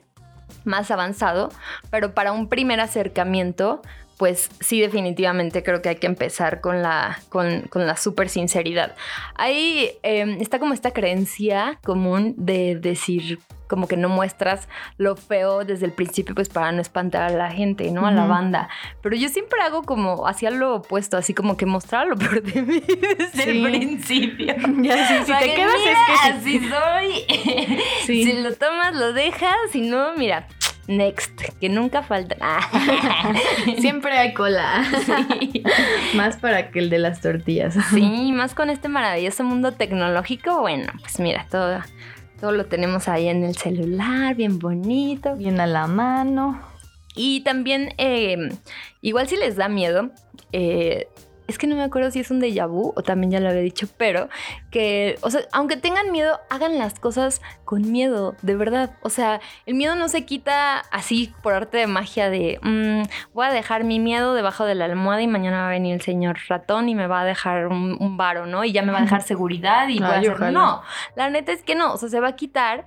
más avanzado, pero para un primer acercamiento, pues sí, definitivamente creo que hay que empezar con la, con, con la super sinceridad. Ahí eh, está como esta creencia común de decir como que no muestras lo feo desde el principio, pues para no espantar a la gente, ¿no? A la banda. Pero yo siempre hago como hacia lo opuesto, así como que mostrar lo peor de mí *laughs* desde
Sí.
el principio. *laughs*
Ya, sí, si
Para
te quedas
mira,
es que sí.
así soy. *laughs*
Sí.
Si lo tomas, lo dejas. Si no, mira, next, que nunca faltan. *laughs*
Siempre hay cola.
Sí. *laughs*
Más para que el de las tortillas.
Sí, más con este maravilloso mundo tecnológico, bueno, pues mira, todo, todo lo tenemos ahí en el celular, bien bonito.
Bien a la mano.
Y también, eh, igual si les da miedo, eh, es que no me acuerdo si es un déjà vu o también ya lo había dicho, pero que, o sea, aunque tengan miedo, hagan las cosas con miedo, de verdad. O sea, el miedo no se quita así por arte de magia de, "Mm, voy a dejar mi miedo debajo de la almohada y mañana va a venir el señor ratón y me va a dejar un, un varo, ¿no? Y ya me va a dejar seguridad y voy a hacer... No, la neta es que no, o sea, se va a quitar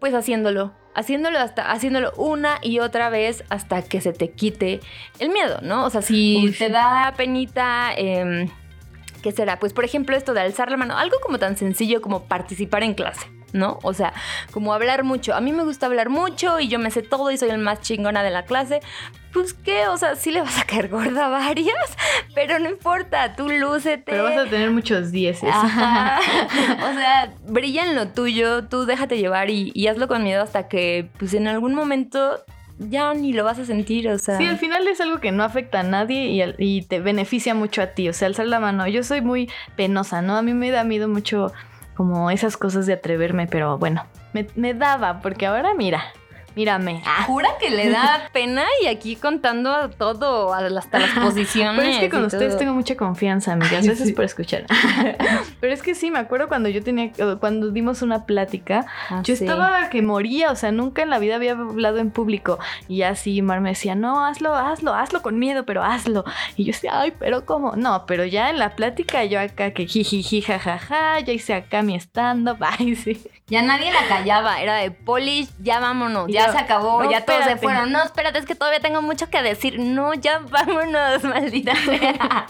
pues haciéndolo. Haciéndolo hasta, haciéndolo una y otra vez hasta que se te quite el miedo, ¿no? O sea, si
Uy,
te da penita, em, ¿qué será? Pues por ejemplo esto de alzar la mano, algo como tan sencillo como participar en clase. ¿No? O sea, como hablar mucho. A mí me gusta hablar mucho y yo me sé todo y soy el más chingona de la clase. Pues qué, o sea, sí le vas a caer gorda a varias, *laughs* pero no importa, tú lúcete.
Pero vas a tener muchos dieces.
Ajá. *laughs* o sea, brilla en lo tuyo, tú déjate llevar y, y hazlo con miedo hasta que, pues en algún momento ya ni lo vas a sentir, o sea.
Sí, al final es algo que no afecta a nadie y, y te beneficia mucho a ti. O sea, alzar la mano. Yo soy muy penosa, ¿no? A mí me da miedo mucho como esas cosas de atreverme, pero bueno, me, me daba, porque ahora mira, mírame. Ah,
Jura que le da *laughs* pena y aquí contando todo, hasta las posiciones. *laughs*
Pero es que con ustedes
todo.
tengo mucha confianza, amigas. Gracias por escuchar. *laughs* Pero es que sí, me acuerdo cuando yo tenía, cuando dimos una plática,
Ah,
yo
sí.
estaba que moría, o sea, nunca en la vida había hablado en público. Y así Mar me decía, no, hazlo, hazlo, hazlo con miedo, pero hazlo. Y yo decía, ay, pero ¿cómo? No, pero ya en la plática yo acá que jijiji, jajaja, ya hice acá mi stand-up, ay, sí.
Ya nadie la callaba, era de Polish, ya vámonos,
Y
ya se acabó,
"No,
ya todos se
espérate".
fueron. No, espérate, es que todavía tengo mucho que decir. No, ya *laughs* vámonos, maldita *laughs* sea.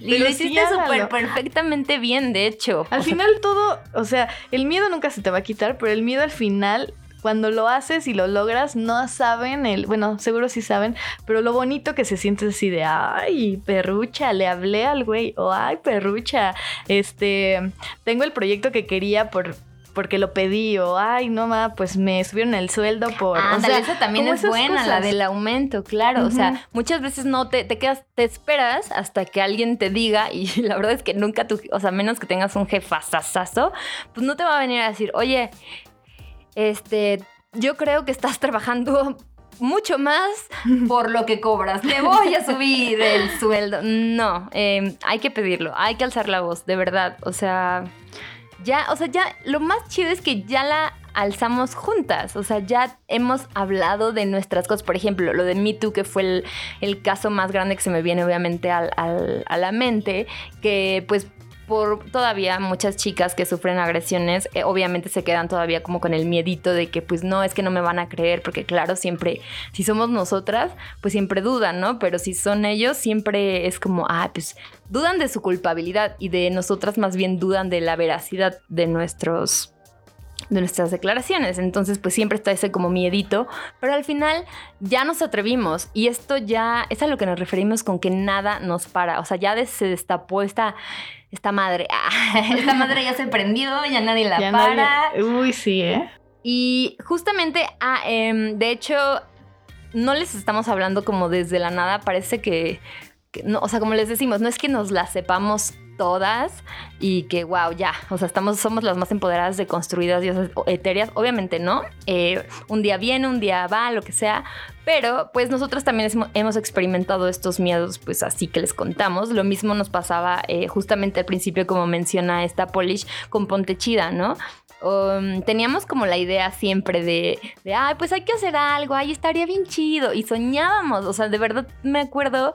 y lo hiciste súper perfectamente bien, de hecho.
Al final todo, o sea, el miedo nunca se te va a quitar, pero el miedo al final, cuando lo haces y lo logras, no saben el, bueno, seguro sí saben, pero lo bonito que se siente es así de, ay, perrucha, le hablé al güey, o ay, perrucha, este, tengo el proyecto que quería por porque lo pedí o ay no ma pues me subieron el sueldo por o
Ándale,
sea,
esa también es buena, la del aumento, claro. O sea, muchas veces no te, te quedas, te esperas hasta que alguien te diga, y *laughs* la verdad es que nunca tú, o sea, menos que tengas un jefazazazo, pues no te va a venir a decir, oye, este, yo creo que estás trabajando mucho más por lo que cobras. Te voy a subir el sueldo. No, eh, hay que pedirlo, hay que alzar la voz, de verdad. O sea, ya, o sea, ya lo más chido es que ya la alzamos juntas. O sea, ya hemos hablado de nuestras cosas. Por ejemplo, lo de Me Too, que fue el, caso más grande que se me viene obviamente a la mente, que pues por todavía muchas chicas que sufren agresiones, eh, obviamente se quedan todavía como con el miedito de que pues no, es que no me van a creer, porque claro, siempre, si somos nosotras, pues siempre dudan, ¿no? Pero si son ellos, siempre es como, ah, pues dudan de su culpabilidad y de nosotras más bien dudan de la veracidad de nuestros de nuestras declaraciones. Entonces, pues siempre está ese como miedito, pero al final ya nos atrevimos y esto ya es a lo que nos referimos con que nada nos para. O sea, ya se destapó esta, esta madre. *laughs* Ah, esta madre ya se prendió, ya nadie la
Ya
para.
nadie- uy sí eh
Y justamente, ah, em, de hecho, no les estamos hablando como desde la nada, parece que, que no, o sea, como les decimos, no es que nos las sepamos todas y que wow, ya, o sea, estamos, somos las más empoderadas de construidas diosas etéreas, obviamente no, Eh, un día viene, un día va, lo que sea, pero pues nosotros también hemos- experimentado estos miedos, pues así que les contamos, lo mismo nos pasaba eh, justamente al principio, como menciona esta Polish, con Ponte Chida, ¿no? Um, teníamos como la idea siempre de, de, ay, pues hay que hacer algo, ay, estaría bien chido. Y soñábamos, o sea, de verdad me acuerdo,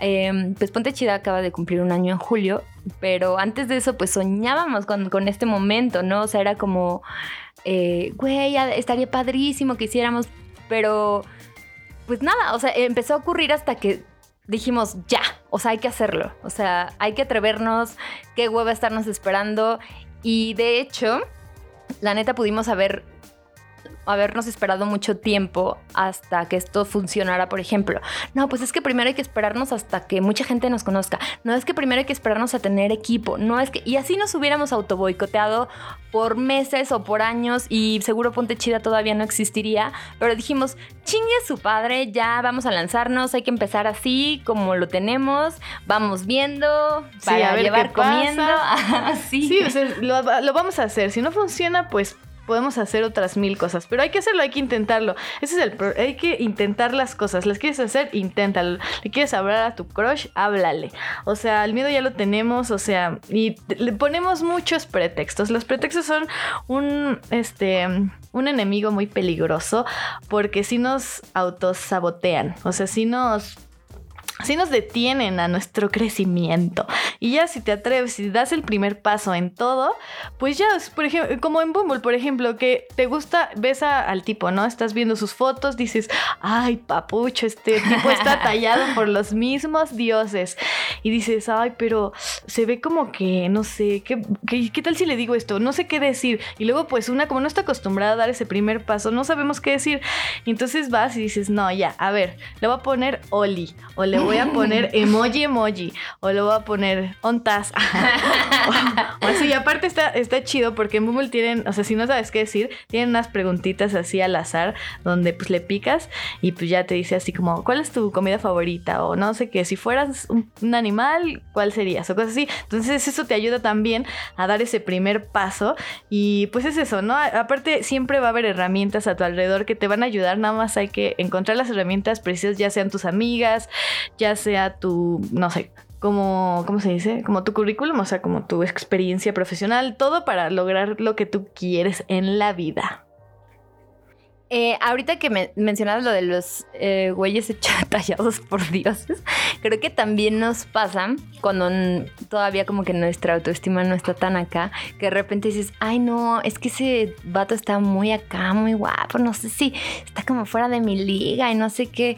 eh, pues Ponte Chida acaba de cumplir un año en julio, pero antes de eso, pues soñábamos con, este momento, ¿no? O sea, era como, eh, güey, estaría padrísimo que hiciéramos, pero pues nada, o sea, empezó a ocurrir hasta que dijimos, ya, o sea, hay que hacerlo, o sea, hay que atrevernos, qué hueva estarnos esperando. Y de hecho, la neta pudimos haber habernos esperado mucho tiempo hasta que esto funcionara, por ejemplo. No, pues es que primero hay que esperarnos hasta que mucha gente nos conozca. No es que primero hay que esperarnos a tener equipo. No es que. Y así nos hubiéramos autoboicoteado por meses o por años y seguro Ponte Chida todavía no existiría. Pero dijimos, chingue su padre, ya vamos a lanzarnos, hay que empezar así como lo tenemos, vamos viendo
Sí,
para
a ver
llevar
qué pasa.
comiendo. *laughs* sí.
Sí, o sea, lo, lo vamos a hacer. Si no funciona, pues podemos hacer otras mil cosas. Pero hay que hacerlo, hay que intentarlo. Ese es el pro- Hay que intentar las cosas. ¿Las quieres hacer? Inténtalo. ¿Le quieres hablar a tu crush? Háblale. O sea, el miedo ya lo tenemos, o sea, y le ponemos muchos pretextos. Los pretextos son un, este, un enemigo muy peligroso porque si nos autosabotean. O sea, si nos Así nos detienen a nuestro crecimiento. Y ya si te atreves, si das el primer paso en todo, pues ya, por ejemplo, como en Bumble, por ejemplo, que te gusta, ves a- al tipo, ¿no? Estás viendo sus fotos, dices, ay, papucho, este tipo está *laughs* tallado por los mismos dioses. Y dices, ay, pero se ve como que, no sé, ¿qué, qué, qué tal si le digo esto? No sé qué decir. Y luego, pues una, como no está acostumbrada a dar ese primer paso, no sabemos qué decir. Y entonces vas y dices, no, ya, a ver, le voy a poner Oli, o le voy a *laughs* poner emoji emoji, o le voy a poner ontas. o, *laughs* o así, y aparte está, está chido porque en Bumble tienen, o sea, si no sabes qué decir, tienen unas preguntitas así al azar, donde pues le picas y pues ya te dice así como, ¿cuál es tu comida favorita? O no sé qué, si fueras un, un animal, ¿cuál serías? O cosas así. Entonces eso te ayuda también a dar ese primer paso y pues es eso, ¿no? Aparte siempre va a haber herramientas a tu alrededor que te van a ayudar, nada más hay que encontrar las herramientas precisas, ya sean tus amigas, ya sea tu, no sé, como, ¿cómo se dice? Como tu currículum, o sea, como tu experiencia profesional, todo para lograr lo que tú quieres en la vida.
Eh, ahorita que me mencionabas lo de los eh, güeyes *laughs* tallados por dioses, creo que también nos pasa cuando todavía como que nuestra autoestima no está tan acá, que de repente dices, ay no, es que ese vato está muy acá, muy guapo, no sé si está como fuera de mi liga y no sé qué.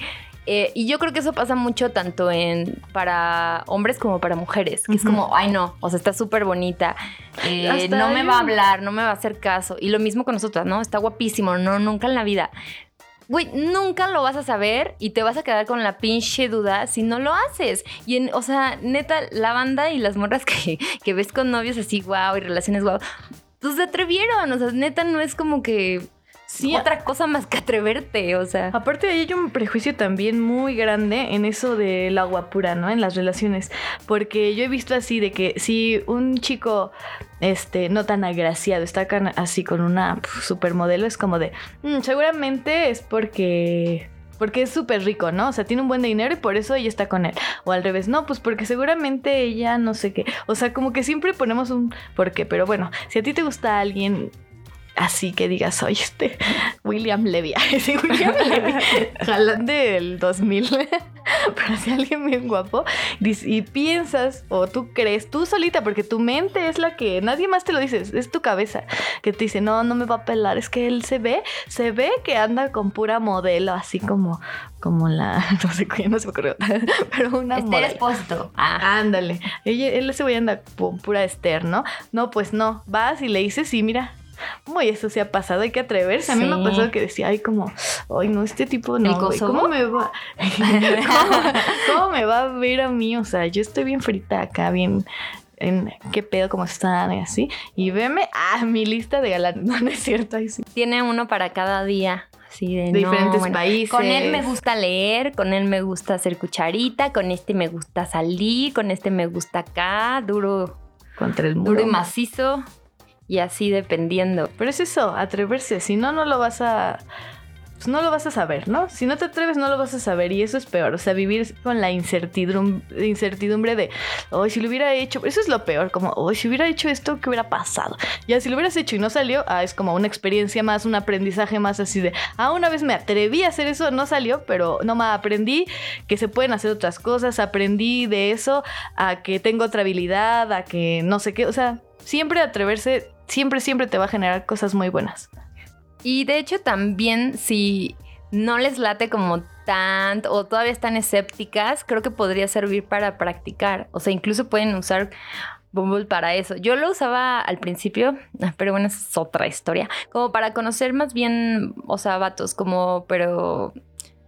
Eh, y yo creo que eso pasa mucho tanto en para hombres como para mujeres, que es como, ay no, o sea, está súper bonita, eh, no me va a hablar, no me va a hacer caso. Y lo mismo con nosotras, ¿no? Está guapísimo, no, nunca en la vida. Güey, nunca lo vas a saber y te vas a quedar con la pinche duda si no lo haces. Y, en, o sea, neta, la banda y las morras *laughs* que, que ves con novios así, guau, y relaciones guau, pues se atrevieron. O sea, neta, no es como que
Sí,
otra cosa más que atreverte, o sea.
Aparte de ahí hay un prejuicio también muy grande en eso del agua pura, ¿no? En las relaciones. Porque yo he visto así de que si un chico, este, no tan agraciado, está así con una pf, supermodelo, es como de, "Mm, seguramente es porque... Porque es súper rico, ¿no? O sea, tiene un buen dinero y por eso ella está con él. O al revés, no, pues porque seguramente ella no sé qué. O sea, como que siempre ponemos un por qué. Pero bueno, si a ti te gusta alguien así que digas, oye, este William Levy, *laughs* ese William Levy, *laughs* jalán del 2000, *laughs* pero si alguien bien guapo, y piensas, o tú crees, tú solita, porque tu mente es la que, nadie más te lo dice, es tu cabeza, que te dice, no, no me va a pelar, es que él se ve, se ve que anda con pura modelo, así como, como la, no sé no se me ocurrió, pero una modelo.
Expósito. Ah.
Ándale. Ella, él ese güey anda pu- pura Esther, ¿no? No, pues no. Vas y le dices, sí, mira. Muy eso se ha pasado, hay que atreverse. A mí me ha pasado que decía, ay, como, ay, no, este tipo no. güey? ¿Cómo me va? *laughs* ¿Cómo, cómo me va a ver a mí? O sea, yo estoy bien frita acá, bien. En qué pedo, cómo están y así. Y veme, ah, mi lista de galán. *laughs* No, no es cierto, ahí sí.
Tiene uno para cada día. Así de,
De
no,
diferentes
bueno,
países.
Con él me gusta leer, con él me gusta hacer cucharita, con este me gusta salir, con este me gusta acá, duro,
Contra el muro.
duro y macizo. Y así dependiendo.
Pero es eso, atreverse. Si no, no lo vas a. Pues no lo vas a saber, ¿no? Si no te atreves, no lo vas a saber. Y eso es peor. O sea, vivir con la incertidumbre, de, hoy si lo hubiera hecho. Eso es lo peor. Como, hoy si hubiera hecho esto, ¿qué hubiera pasado? Ya, si lo hubieras hecho y no salió, ah, es como una experiencia más, un aprendizaje más así de, ah, una vez me atreví a hacer eso, no salió, pero no me aprendí que se pueden hacer otras cosas. Aprendí de eso a que tengo otra habilidad, a que no sé qué. O sea, siempre atreverse, siempre, siempre te va a generar cosas muy buenas.
Y de hecho también si no les late como tanto o todavía están escépticas, creo que podría servir para practicar. O sea, incluso pueden usar Bumble para eso. Yo lo usaba al principio, *laughs* pero bueno, es otra historia. Como para conocer más bien, o sea, vatos, como, pero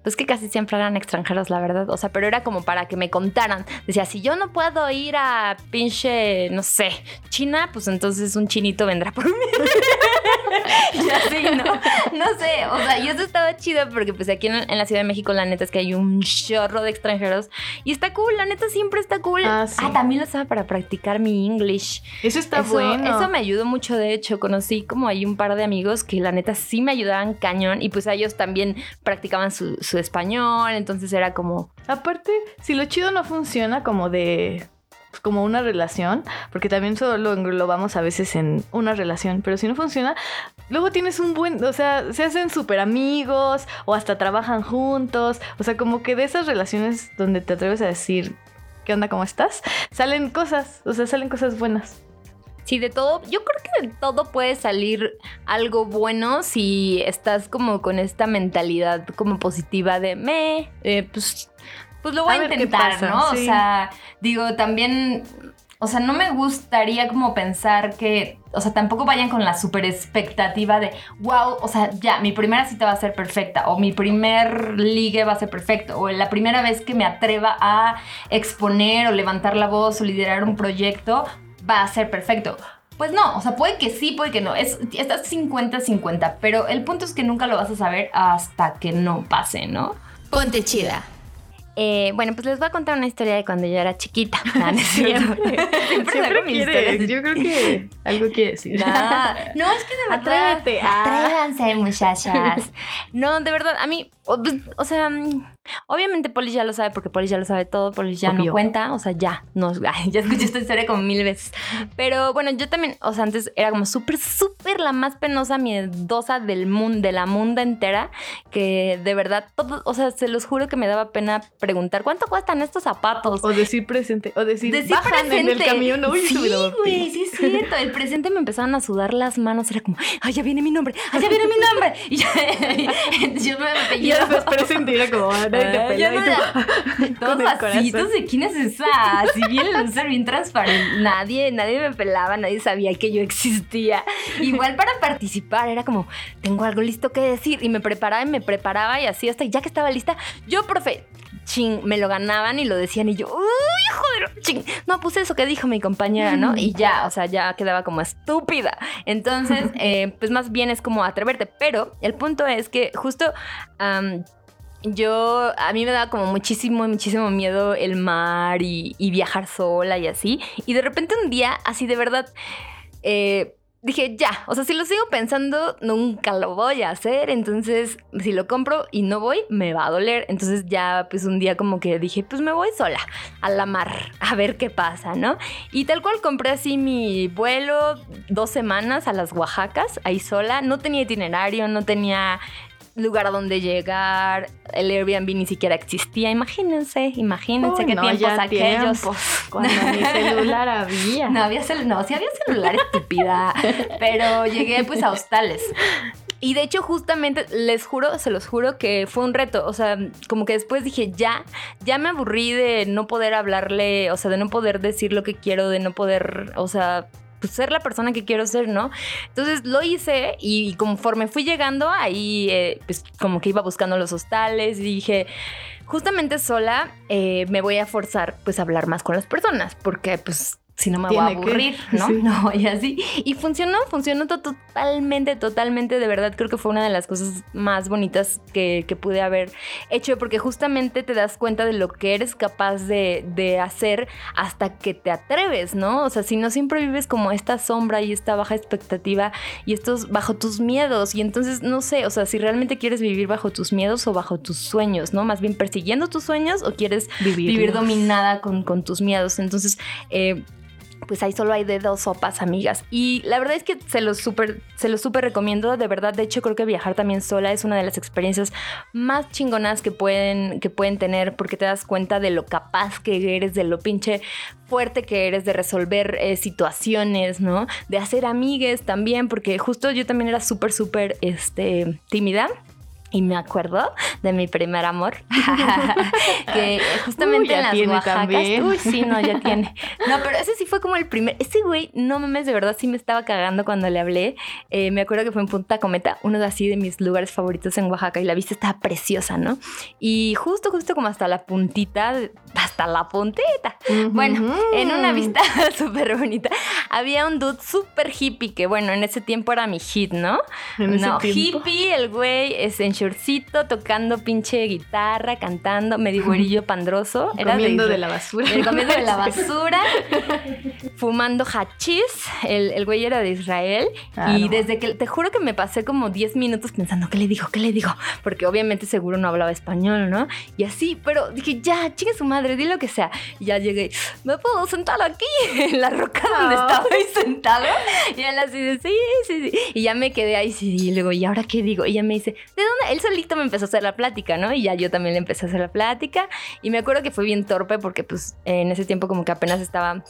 pues que casi siempre eran extranjeros, la verdad. O sea, pero era como para que me contaran. Decía, si yo no puedo ir a pinche, no sé, China, pues entonces un chinito vendrá por mí. *laughs* ya sí, ¿no? No sé, o sea, y eso estaba chido porque pues aquí en, en, la Ciudad de México la neta es que hay un chorro de extranjeros y está cool, la neta siempre está cool.
Ah, sí.
ah también lo usaba para practicar mi English.
Eso está
eso,
bueno.
Eso me ayudó mucho, de hecho, conocí como hay un par de amigos que la neta sí me ayudaban cañón y pues ellos también practicaban su, su español, entonces era como...
Aparte, si lo chido no funciona como de pues, como una relación, porque también solo lo englobamos a veces en una relación, pero si no funciona, luego tienes un buen, o sea, se hacen súper amigos o hasta trabajan juntos, o sea, como que de esas relaciones donde te atreves a decir, ¿qué onda? ¿Cómo estás? Salen cosas, o sea, salen cosas buenas.
Sí, de todo, yo creo que de todo puede salir algo bueno si estás como con esta mentalidad como positiva de me, eh, pues, pues lo voy a, a intentar, ¿no? Sí. O sea, digo, también, o sea, no me gustaría como pensar que, o sea, tampoco vayan con la super expectativa de, wow, o sea, ya, mi primera cita va a ser perfecta, o mi primer ligue va a ser perfecto, o la primera vez que me atreva a exponer o levantar la voz o liderar un proyecto, va a ser perfecto. Pues no, o sea, puede que sí, puede que no. Es, estás 50-50, pero el punto es que nunca lo vas a saber hasta que no pase, ¿no?
Ponte chida.
Eh, bueno, pues les voy a contar una historia de cuando yo era chiquita. *laughs* No, no es.
Siempre, Siempre quiere, yo creo que algo quiere decir.
No, *laughs* no es que de verdad.
Atrévete.
Atrévanse, muchachas. *laughs* No, de verdad, a mí, o, o sea, obviamente Polis ya lo sabe porque Polis ya lo sabe todo, Polis ya
Obvio.
no cuenta, o sea, ya, no, *laughs* ya escuché esta historia como mil veces. Pero bueno, yo también, o sea, antes era como súper, súper la más penosa, miedosa del mundo, de la mundo entera, que de verdad, todo, o sea, se los juro que me daba pena preguntar cuánto cuestan estos zapatos.
O decir presente, o decir,
Decir
bajan
presente.
en el camión. Uy,
sí, güey, sí es cierto. El presente me empezaban a sudar las manos. Era como, ay, ya viene mi nombre, ay, ya viene mi nombre. Y ya, *laughs* yo me
Y
apellidaba. *laughs*
después era como, te y tú,
Todos *laughs*
con el corazón.
de quién es esa. Así bien loser, bien transparente. Nadie, nadie me pelaba, nadie sabía que yo existía. Igual para participar, era como, tengo algo listo que decir. Y me preparaba y me preparaba y así hasta ya que estaba lista, yo, profe, ching, me lo ganaban y lo decían y yo, uy, joder, ching. No, pues eso que dijo mi compañera, ¿no? Y ya, o sea, ya quedaba como estúpida. Entonces, *laughs* eh, pues más bien es como atreverte. Pero el punto es que justo... yo, a mí me daba como muchísimo, muchísimo miedo el mar y, y viajar sola y así. Y de repente un día, así de verdad, eh, dije, ya, o sea, si lo sigo pensando, nunca lo voy a hacer. Entonces, si lo compro y no voy, me va a doler. Entonces ya, pues un día como que dije, pues me voy sola a la mar, a ver qué pasa, ¿no? Y tal cual compré así mi vuelo dos semanas a las Oaxacas, ahí sola. No tenía itinerario, no tenía lugar a donde llegar, el Airbnb ni siquiera existía. Imagínense, imagínense
Uy,
qué
no,
tiempos aquellos.
tiempos, *laughs* Cuando ni celular había.
No había cel no, sí había celular *laughs* estúpida, pero llegué pues a hostales. Y de hecho, justamente, les juro, se los juro que fue un reto. O sea, como que después dije, ya, ya me aburrí de no poder hablarle, o sea, de no poder decir lo que quiero, de no poder, o sea, pues ser la persona que quiero ser, ¿no? Entonces lo hice y conforme fui llegando, ahí eh, pues como que iba buscando los hostales y dije, justamente sola eh, me voy a forzar pues a hablar más con las personas, porque pues si no me voy a
que,
aburrir, *laughs* ¿no?
sí. *laughs*
No, y así. Y funcionó, funcionó to- totalmente, totalmente, de verdad creo que fue una de las cosas más bonitas que, que pude haber hecho, porque justamente te das cuenta de lo que eres capaz de, de hacer hasta que te atreves, ¿no? O sea, si no siempre vives como esta sombra y esta baja expectativa y estos bajo tus miedos, y entonces no sé, o sea, si realmente quieres vivir bajo tus miedos o bajo tus sueños, ¿no? Más bien persiguiendo tus sueños o quieres
Vivirlos.
vivir dominada con, con tus miedos. Entonces, eh, pues ahí solo hay de dos sopas, amigas. Y la verdad es que se los súper, se los súper recomiendo, de verdad. De hecho, creo que viajar también sola es una de las experiencias más chingonas que pueden, que pueden tener, porque te das cuenta de lo capaz que eres, de lo pinche fuerte que eres, de resolver eh, situaciones, ¿no? De hacer amigues también, porque justo yo también era súper, súper, este, tímida. *laughs* Y me acuerdo de mi primer amor, *laughs* que *laughs* justamente
Uy, ya
en las
tiene
Oaxacas.
también.
Uy, sí, no, ya tiene. No, pero ese sí fue como el primer. Ese güey, no mames, de verdad sí me estaba cagando cuando le hablé. Eh, me acuerdo que fue en Punta Cometa, uno de así de mis lugares favoritos en Oaxaca, y la vista estaba preciosa, ¿no? Y justo, justo como hasta la puntita, hasta la puntita. Bueno, en una vista súper bonita, había un dude súper hippie que, bueno, en ese tiempo era mi hit, ¿no?
En ese
no,
tiempo.
hippie, el güey es en shortcito, tocando pinche guitarra, cantando, medio güerillo pandroso. Era
comiendo de, la basura.
el comiendo de la *laughs* basura, fumando hachís. El, el güey era de Israel. Y desde que, te juro que me pasé como 10 minutos pensando, ¿qué le digo? ¿Qué le digo? Porque obviamente seguro no hablaba español, ¿no? Y así, pero dije, ya, chingue su madre, di lo que sea. Y ya llegué, ¿me puedo sentar aquí? *laughs* En la roca donde
Ah.
estaba ahí sentado. Y él así de, sí, sí, sí. Y ya me quedé ahí, sí, y luego, ¿y ahora qué digo? Y ella me dice, ¿de dónde? Él solito me empezó a hacer la plática, ¿no? Y ya yo también le empecé a hacer la plática. Y me acuerdo que fue bien torpe porque, pues, en ese tiempo como que apenas estaba,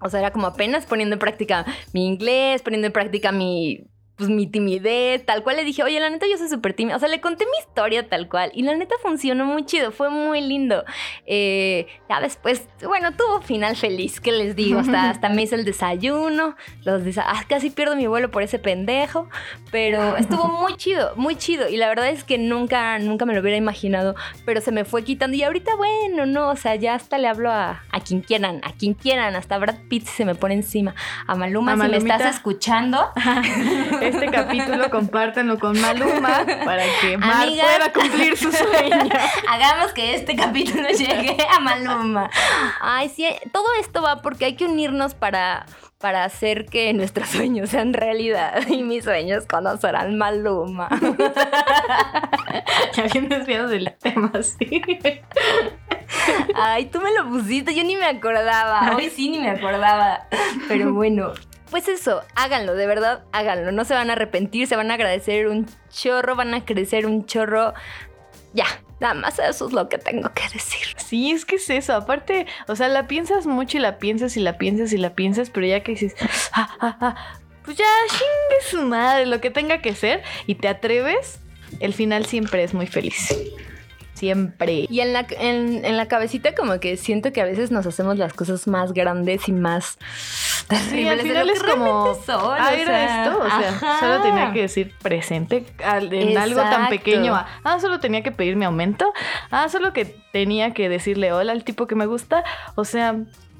o sea, era como apenas poniendo en práctica mi inglés, poniendo en práctica mi, pues, mi timidez, tal cual. Le dije, oye, la neta, yo soy súper tímida. O sea, le conté mi historia tal cual. Y la neta funcionó muy chido, fue muy lindo. Eh, ya después, bueno, tuvo final feliz, ¿qué les digo? Hasta, *laughs* hasta me hice el desayuno, los desa- ah, casi pierdo mi vuelo por ese pendejo, pero estuvo *laughs* muy chido, muy chido. Y la verdad es que nunca, nunca me lo hubiera imaginado, pero se me fue quitando. Y ahorita, bueno, no, o sea, ya hasta le hablo a, a quien quieran, a quien quieran, hasta Brad Pitt se me pone encima. A Maluma,
A
si me estás escuchando, *laughs*
Este capítulo compártanlo con Maluma para que Mar pueda cumplir su sueño. *laughs*
Hagamos que este capítulo *laughs* llegue a Maluma. Ay, sí, todo esto va porque hay que unirnos para, para hacer que nuestros sueños sean realidad. *laughs* Y mis sueños conocerán Maluma.
Ya bien desviados del tema, sí.
Ay, tú me lo pusiste, yo ni me acordaba. Hoy sí ni me acordaba. Pero bueno. Pues eso, háganlo, de verdad, háganlo. No se van a arrepentir, se van a agradecer un chorro, van a crecer un chorro. Ya, nada más eso es lo que tengo que decir.
Sí, es que es eso. Aparte, o sea, la piensas mucho y la piensas y la piensas y la piensas, pero ya que dices, ah, ah, ah, pues ya chingue su madre, lo que tenga que ser, y te atreves, el final siempre es muy feliz. Siempre.
Y en la, en, en la cabecita como que siento que a veces nos hacemos las cosas más grandes y más
Sí, al final es como,
son,
ah, era
sea,
esto, o sea,
ajá.
solo tenía que decir presente en algo tan pequeño. ah, solo tenía que pedir mi aumento. Ah, solo que tenía que decirle hola al tipo que me gusta. O sea,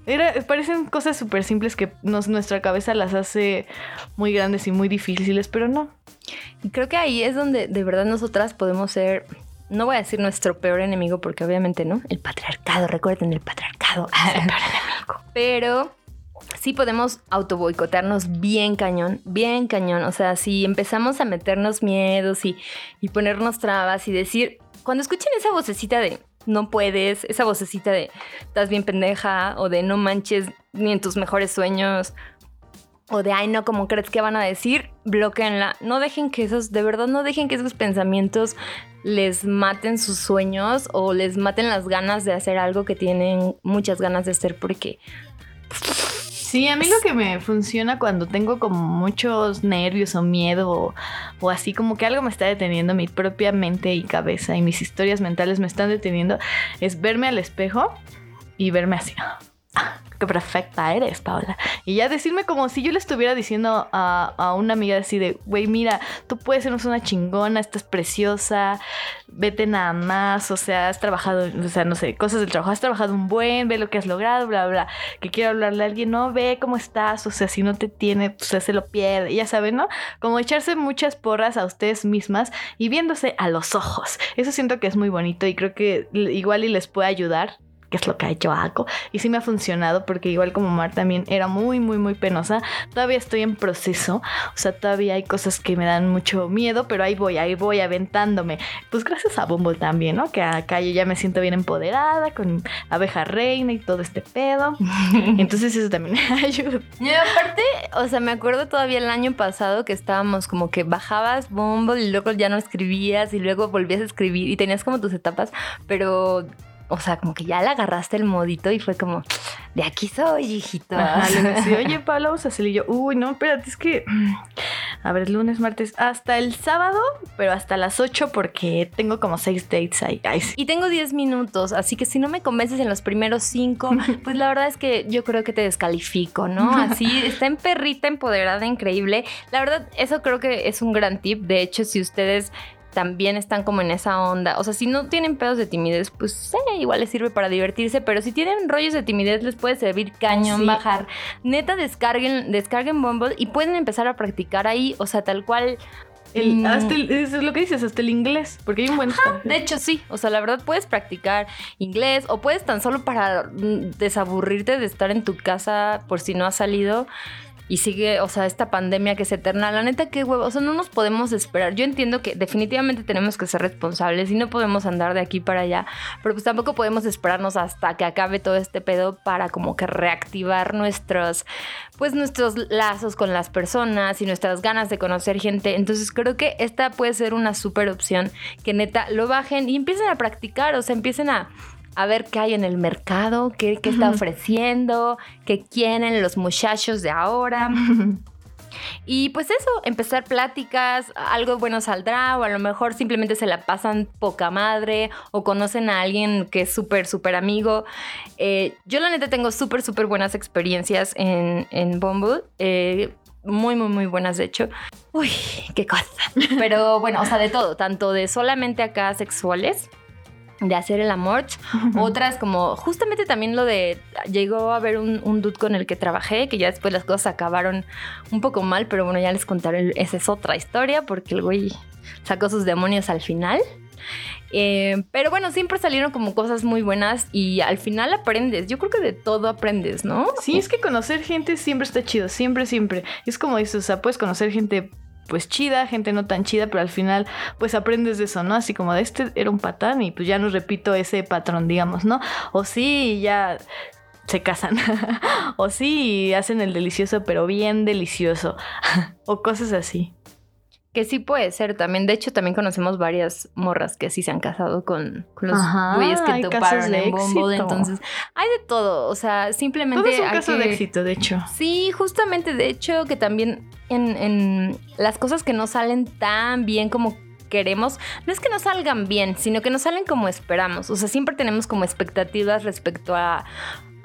era, parecen cosas súper simples que nos, nuestra cabeza las hace muy grandes y muy difíciles, pero no.
Y creo que ahí es donde de verdad nosotras podemos ser, no voy a decir nuestro peor enemigo porque obviamente no, el patriarcado, recuerden el patriarcado, el peor enemigo. *laughs* Pero sí podemos autoboicotearnos bien cañón, bien cañón. O sea, si empezamos a meternos miedos y, y ponernos trabas y decir, cuando escuchen esa vocecita de no puedes, esa vocecita de estás bien pendeja o de no manches ni en tus mejores sueños o de ay no, como crees que van a decir, bloqueenla. No dejen que esos, de verdad no dejen que esos pensamientos les maten sus sueños o les maten las ganas de hacer algo que tienen muchas ganas de hacer porque
Sí, a mí lo que me funciona cuando tengo como muchos nervios o miedo o, así como que algo me está deteniendo, mi propia mente y cabeza y mis historias mentales me están deteniendo, es verme al espejo y verme así. "Ah, Qué perfecta eres, Paula. Y ya decirme como si yo le estuviera diciendo a, a una amiga así de, güey, mira, tú puedes ser una chingona, estás preciosa, vete nada más, o sea, has trabajado, o sea, no sé, cosas del trabajo, has trabajado un buen, ve lo que has logrado, bla, bla. Que quiero hablarle a alguien, no, ve cómo estás, o sea, si no te tiene, pues se lo pierde, ya saben, ¿no? Como echarse muchas porras a ustedes mismas y viéndose a los ojos. Eso siento que es muy bonito y creo que igual y les puede ayudar que es lo que yo hago. Y sí me ha funcionado porque igual como Mar también era muy, muy, muy penosa. Todavía estoy en proceso. O sea, todavía hay cosas que me dan mucho miedo, pero ahí voy, ahí voy aventándome. Pues gracias a Bumble también, ¿no? Que acá yo ya me siento bien empoderada con abeja reina y todo este pedo. *laughs* Entonces eso también me *laughs* ayuda.
Y aparte, o sea, me acuerdo todavía el año pasado que estábamos como que bajabas Bumble y luego ya no escribías y luego volvías a escribir y tenías como tus etapas, pero, o sea, como que ya le agarraste el modito y fue como, de aquí soy, hijito.
Ajá, le *laughs* decía, oye, Pablo, vamos a. Y yo, uy, no, espérate, es que mm, A ver, lunes, martes, hasta el sábado, pero hasta las 8 porque tengo como 6 dates ahí. Sí.
Y tengo 10 minutos, así que si no me convences en los primeros 5, *laughs* pues la verdad es que yo creo que te descalifico, ¿no? *laughs* Así, está en perrita, empoderada, increíble. La verdad, eso creo que es un gran tip. De hecho, si ustedes también están como en esa onda. O sea, si no tienen pedos de timidez, pues igual les sirve para divertirse, pero si tienen rollos de timidez les puede servir cañón
Sí.
bajar. Neta, descarguen, descarguen Bumble y pueden empezar a practicar ahí, o sea, tal cual.
El-
mm,
hasta el- eso es lo que dices, hasta el inglés, porque hay un buen
de hecho, sí. O sea, la verdad puedes practicar inglés o puedes tan solo para mm, desaburrirte de estar en tu casa por si no has salido y sigue, o sea, esta pandemia que es eterna. La neta, qué huevo. O sea, no nos podemos esperar. Yo entiendo que definitivamente tenemos que ser responsables y no podemos andar de aquí para allá, pero pues tampoco podemos esperarnos hasta que acabe todo este pedo para como que reactivar nuestros, pues nuestros lazos con las personas y nuestras ganas de conocer gente. Entonces creo que esta puede ser una súper opción que neta lo bajen y empiecen a practicar, o sea, empiecen a, a ver qué hay en el mercado, qué, qué está ofreciendo, qué quieren los muchachos de ahora. *laughs* Y pues eso, empezar pláticas, algo bueno saldrá o a lo mejor simplemente se la pasan poca madre o conocen a alguien que es súper, súper amigo. Eh, yo la neta tengo súper, súper buenas experiencias en, en Bumble. eh, muy, muy, muy buenas de hecho. Uy, qué cosa. *laughs* Pero bueno, o sea, de todo, tanto de solamente acá sexuales, de hacer el amor, *laughs* otras como justamente también lo de llegó a haber un, un dude con el que trabajé que ya después las cosas acabaron un poco mal pero bueno ya les contaré esa es otra historia porque el güey sacó sus demonios al final. Eh, pero bueno siempre salieron como cosas muy buenas y al final aprendes. Yo creo que de todo aprendes no
Sí, es que conocer gente siempre está chido, siempre, siempre. Es como dices, o sea, puedes conocer gente pues chida, gente no tan chida, pero al final pues aprendes de eso, ¿no? Así como de este era un patán y pues ya no repito ese patrón, digamos, ¿no? O sí, ya se casan. *laughs* o sí, hacen el delicioso, pero bien delicioso. *laughs* o cosas así.
Que sí puede ser también. De hecho, también conocemos varias morras que sí se han casado con, con los
Ajá,
güeyes que toparon en Bumble. Entonces, hay de todo. O sea, simplemente.
Todo es un
hay
caso
que-
de éxito, de hecho.
Sí, justamente. De hecho, que también en, en las cosas que no salen tan bien como queremos, no es que no salgan bien, sino que no salen como esperamos. O sea, siempre tenemos como expectativas respecto a,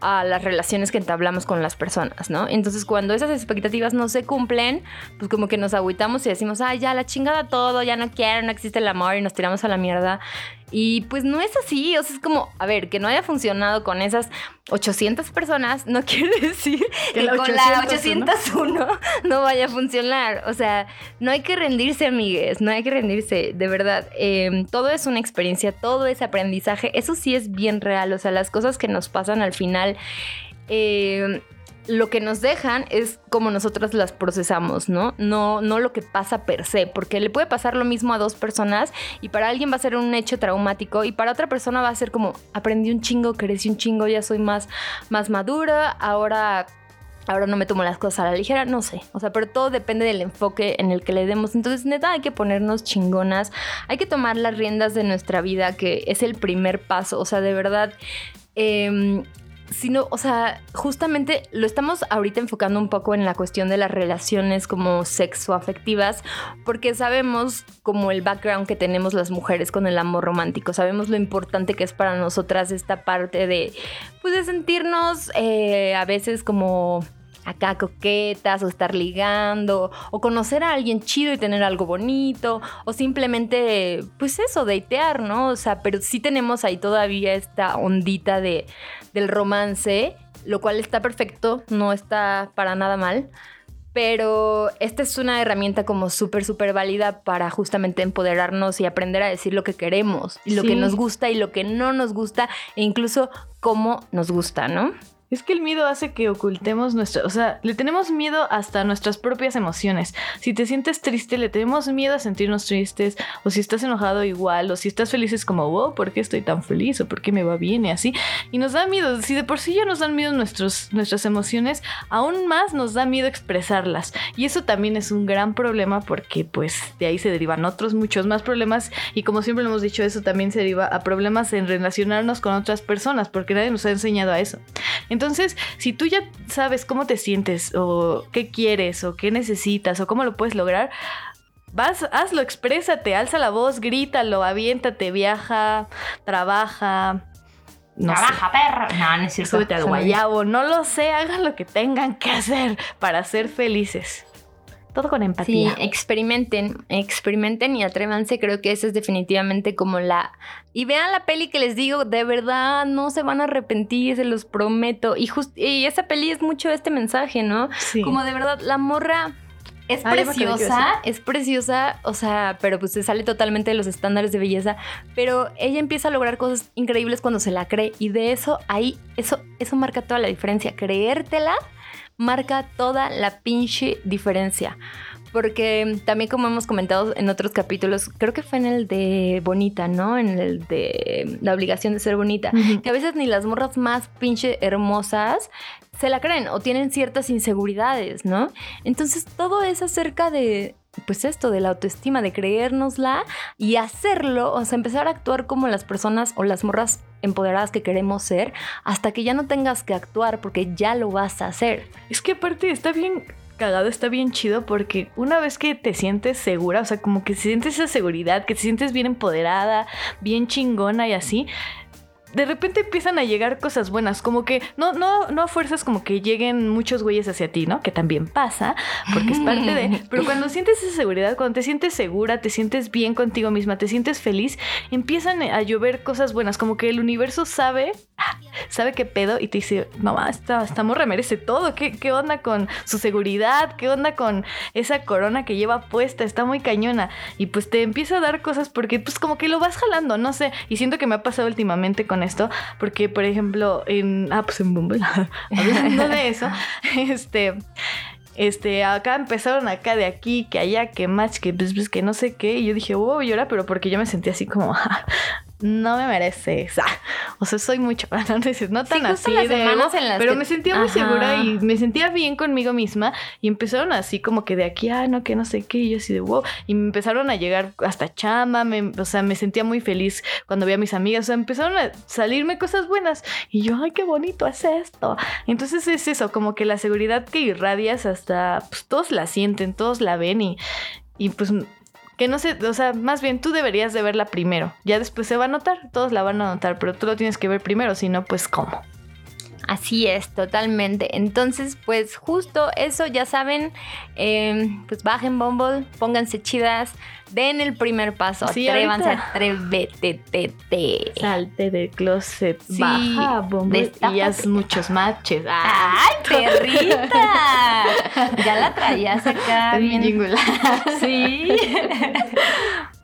a las relaciones que entablamos con las personas, ¿no? Entonces, cuando esas expectativas no se cumplen, pues como que nos agüitamos y decimos, ay, ya la chingada todo, ya no quiero, no existe el amor y nos tiramos a la mierda. Y pues no es así, o sea, es como, a ver, que no haya funcionado con esas 800 personas no *laughs* quiere decir
Que
que,
la
con la
801
801 no vaya a funcionar. O sea, no hay que rendirse, amigues, no hay que rendirse, de verdad. Eh, todo es una experiencia, todo es aprendizaje, eso sí es bien real, o sea, las cosas que nos pasan al final... eh, lo que nos dejan es como nosotros las procesamos, ¿no? No, no lo que pasa per se, porque le puede pasar lo mismo a dos personas y para alguien va a ser un hecho traumático y para otra persona va a ser como aprendí un chingo, crecí un chingo, ya soy más, más madura, ahora ahora no me tomo las cosas a la ligera, no sé. O sea, pero todo depende del enfoque en el que le demos. Entonces, neta, hay que ponernos chingonas, hay que tomar las riendas de nuestra vida, que es el primer paso. O sea, de verdad. em, sino, o sea, justamente lo estamos ahorita enfocando un poco en la cuestión de las relaciones como sexoafectivas, porque sabemos como el background que tenemos las mujeres con el amor romántico, sabemos lo importante que es para nosotras esta parte de, pues, de sentirnos eh, a veces como acá coquetas o estar ligando o conocer a alguien chido y tener algo bonito o simplemente pues eso, datear, ¿no? O sea, pero sí tenemos ahí todavía esta ondita de, del romance, lo cual está perfecto, no está para nada mal. Pero esta es una herramienta como súper, súper válida para justamente empoderarnos y aprender a decir lo que queremos y lo
Sí.
que nos gusta y lo que no nos gusta e incluso cómo nos gusta, ¿no?
Es que el miedo hace que ocultemos nuestra, o sea, le tenemos miedo hasta nuestras propias emociones. Si te sientes triste, le tenemos miedo a sentirnos tristes, o si estás enojado igual, o si estás feliz es como, wow, ¿por qué estoy tan feliz? o ¿por qué me va bien? y así. Y nos da miedo, si de por sí ya nos dan miedo nuestras emociones, aún más nos da miedo expresarlas. Y eso también es un gran problema porque pues de ahí se derivan otros muchos más problemas y como siempre lo hemos dicho, eso también se deriva a problemas en relacionarnos con otras personas porque nadie nos ha enseñado a eso. Entonces, si tú ya sabes cómo te sientes o qué quieres o qué necesitas o cómo lo puedes lograr, vas, hazlo, exprésate, alza la voz, grítalo, aviéntate, viaja, trabaja. No
Trabaja, perro. No, no es
sé,
cierto.
súbete al guayabo, no lo sé, hagan lo que tengan que hacer para ser felices. Todo con
Sí,
empatía.
experimenten, experimenten y atrévanse. Creo que esa es definitivamente como la. Y vean la peli que les digo, de verdad, no se van a arrepentir, se los prometo. Y, just- y esa peli es mucho este mensaje, ¿no?
Sí.
Como de verdad, la morra es
Ah,
preciosa, es preciosa, o sea, pero pues se sale totalmente de los estándares de belleza. Pero ella empieza a lograr cosas increíbles cuando se la cree. Y de eso, ahí, eso, eso marca toda la diferencia. Creértela marca toda la pinche diferencia. Porque también como hemos comentado en otros capítulos, creo que fue en el de Bonita, ¿no? En el de la obligación de ser bonita. Que a veces ni las morras más pinche hermosas se la creen o tienen ciertas inseguridades, ¿no? Entonces todo es acerca de, pues esto, de la autoestima, de creérnosla y hacerlo, o sea, empezar a actuar como las personas o las morras empoderadas que queremos ser, hasta que ya no tengas que actuar porque ya lo vas a hacer.
Es que aparte está bien cagado, está bien chido porque una vez que te sientes segura, o sea, como que sientes esa seguridad, que te sientes bien empoderada, bien chingona y así. De repente empiezan a llegar cosas buenas, como que no, no, no a fuerzas como que lleguen muchos güeyes hacia ti, ¿no? Que también pasa, porque es parte de... *laughs* Pero cuando sientes esa seguridad, cuando te sientes segura, te sientes bien contigo misma, te sientes feliz, empiezan a llover cosas buenas, como que el universo sabe, sabe qué pedo y te dice, mamá, esta, esta morra merece todo, ¿Qué, ¿qué onda con su seguridad? ¿Qué onda con esa corona que lleva puesta? Está muy cañona. Y pues te empieza a dar cosas porque pues como que lo vas jalando, no sé. Y siento que me ha pasado últimamente con esto, porque por ejemplo, en, ah, pues en Bumble, *laughs* hablando de eso, *laughs* este... Este, acá empezaron acá de aquí, que allá, que match, que pues, pues, que no sé qué. Y yo dije, wow, llora, pero porque yo me sentí así como, *laughs* "Ah, no me mereces. Ah, o sea, soy mucho. *laughs* No, no, no tan
Sí,
así
las
de
semanas
ego,
en las
pero
que-
me sentía muy
Ajá.
segura y me sentía bien conmigo misma. Y empezaron así como que de aquí, ah, no, que no sé qué. Y yo así de wow. Y me empezaron a llegar hasta chama. Me, o sea, me sentía muy feliz cuando veía a mis amigas. O sea, empezaron a salirme cosas buenas. Y yo, ay, qué bonito es esto. Entonces es eso, como que la seguridad que irradias hasta, pues todos la sienten, todos la ven y, y pues que no sé, o sea, más bien tú deberías de verla primero. Ya después se va a notar, todos la van a notar, pero tú lo tienes que ver primero, si no, pues cómo.
Así es, totalmente. Entonces, pues justo eso, ya saben, eh, pues bajen Bumble, pónganse chidas, den el primer paso,
Sí,
atrévanse,
ahorita.
atrévete, te, te.
Salte del closet,
Sí,
baja, Bumble, y haz muchos matches.
¡Ay, perrita! *laughs* ya la traías acá
bien. *laughs*
Sí. *laughs*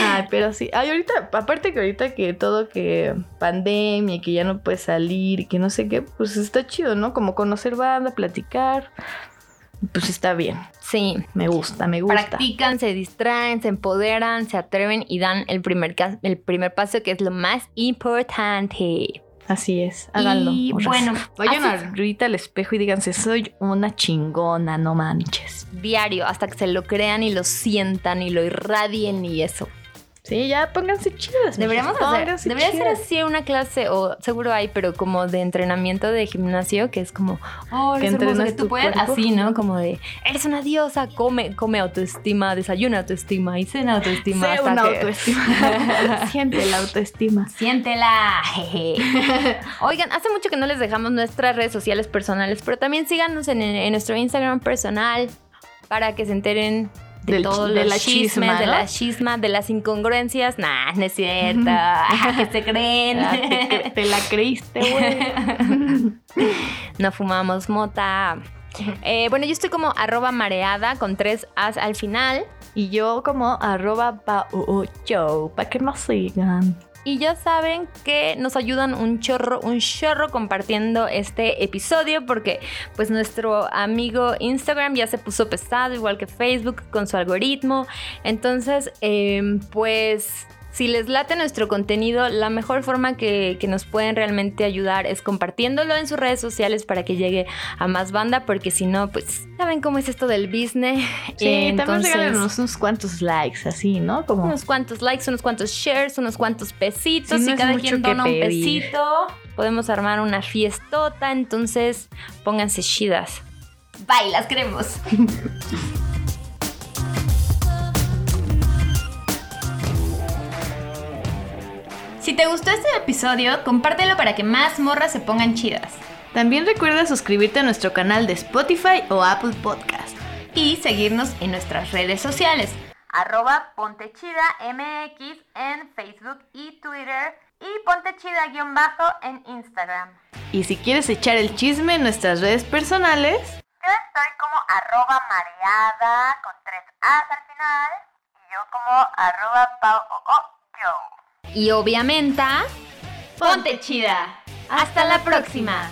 Ay, pero sí. Ay, ahorita, aparte que ahorita que todo que pandemia, que ya no puedes salir y que no sé qué, pues está chido, ¿no? Como conocer banda, platicar. Pues está bien.
Sí.
Me gusta, me gusta.
Practican, se distraen, se empoderan, se atreven y dan el primer, el primer paso que es lo más importante.
Así es, háganlo.
Y
morras.
bueno, *laughs*
vayan ahorita al espejo y díganse, soy una chingona, no manches.
Diario, hasta que se lo crean y lo sientan y lo irradien y eso.
Sí, ya pónganse chidas.
Deberíamos hacer, debería ser así una clase, o seguro hay, pero como de entrenamiento de gimnasio, que es como, oh,
Que entrenas
tú puedes,
cuerpo.
así, ¿no? Como de, eres una diosa, come, come autoestima, desayuna autoestima y cena autoestima.
Sé una
que-
autoestima. *laughs* Siente la autoestima.
Siéntela. jeje. *laughs* Oigan, hace mucho que no les dejamos nuestras redes sociales personales, pero también síganos en, en nuestro Instagram personal para que se enteren de
Del-
todos
de
los chismes,
chisma,
de
¿no?
la chisma, de las incongruencias. Nah, no es cierto. Ah, que se creen. *laughs*
Ah, te, te la creíste, güey. *laughs*
no fumamos mota. Eh, bueno, yo estoy como arroba mareada con tres as al final.
Y yo como arroba show para que nos sigan.
Y ya saben que nos ayudan un chorro, un chorro compartiendo este episodio porque pues nuestro amigo Instagram ya se puso pesado, igual que Facebook con su algoritmo. Entonces, em, pues si les late nuestro contenido, la mejor forma que, que nos pueden realmente ayudar es compartiéndolo en sus redes sociales para que llegue a más banda, porque si no, pues saben cómo es esto del business.
Sí,
Entonces,
también regálanos unos cuantos likes, así, ¿no? Como
unos cuantos likes, unos cuantos shares, unos cuantos pesitos
Sí, no
cada quien dona un pesito.
podemos armar una fiestota, entonces pónganse chidas.
Bye, las queremos. *laughs* Si te gustó este episodio, compártelo para que más morras se pongan chidas.
También recuerda suscribirte a nuestro canal de Spotify o Apple Podcast.
Y seguirnos en nuestras redes sociales.
Arroba Pontechida MX en Facebook y Twitter y Pontechida-bajo en Instagram.
Y si quieres echar el chisme en nuestras redes personales,
Yo estoy como arroba mareada con tres A's al final y yo como arroba pau o o yo.
Y obviamente,
Ponte chida. Hasta la próxima.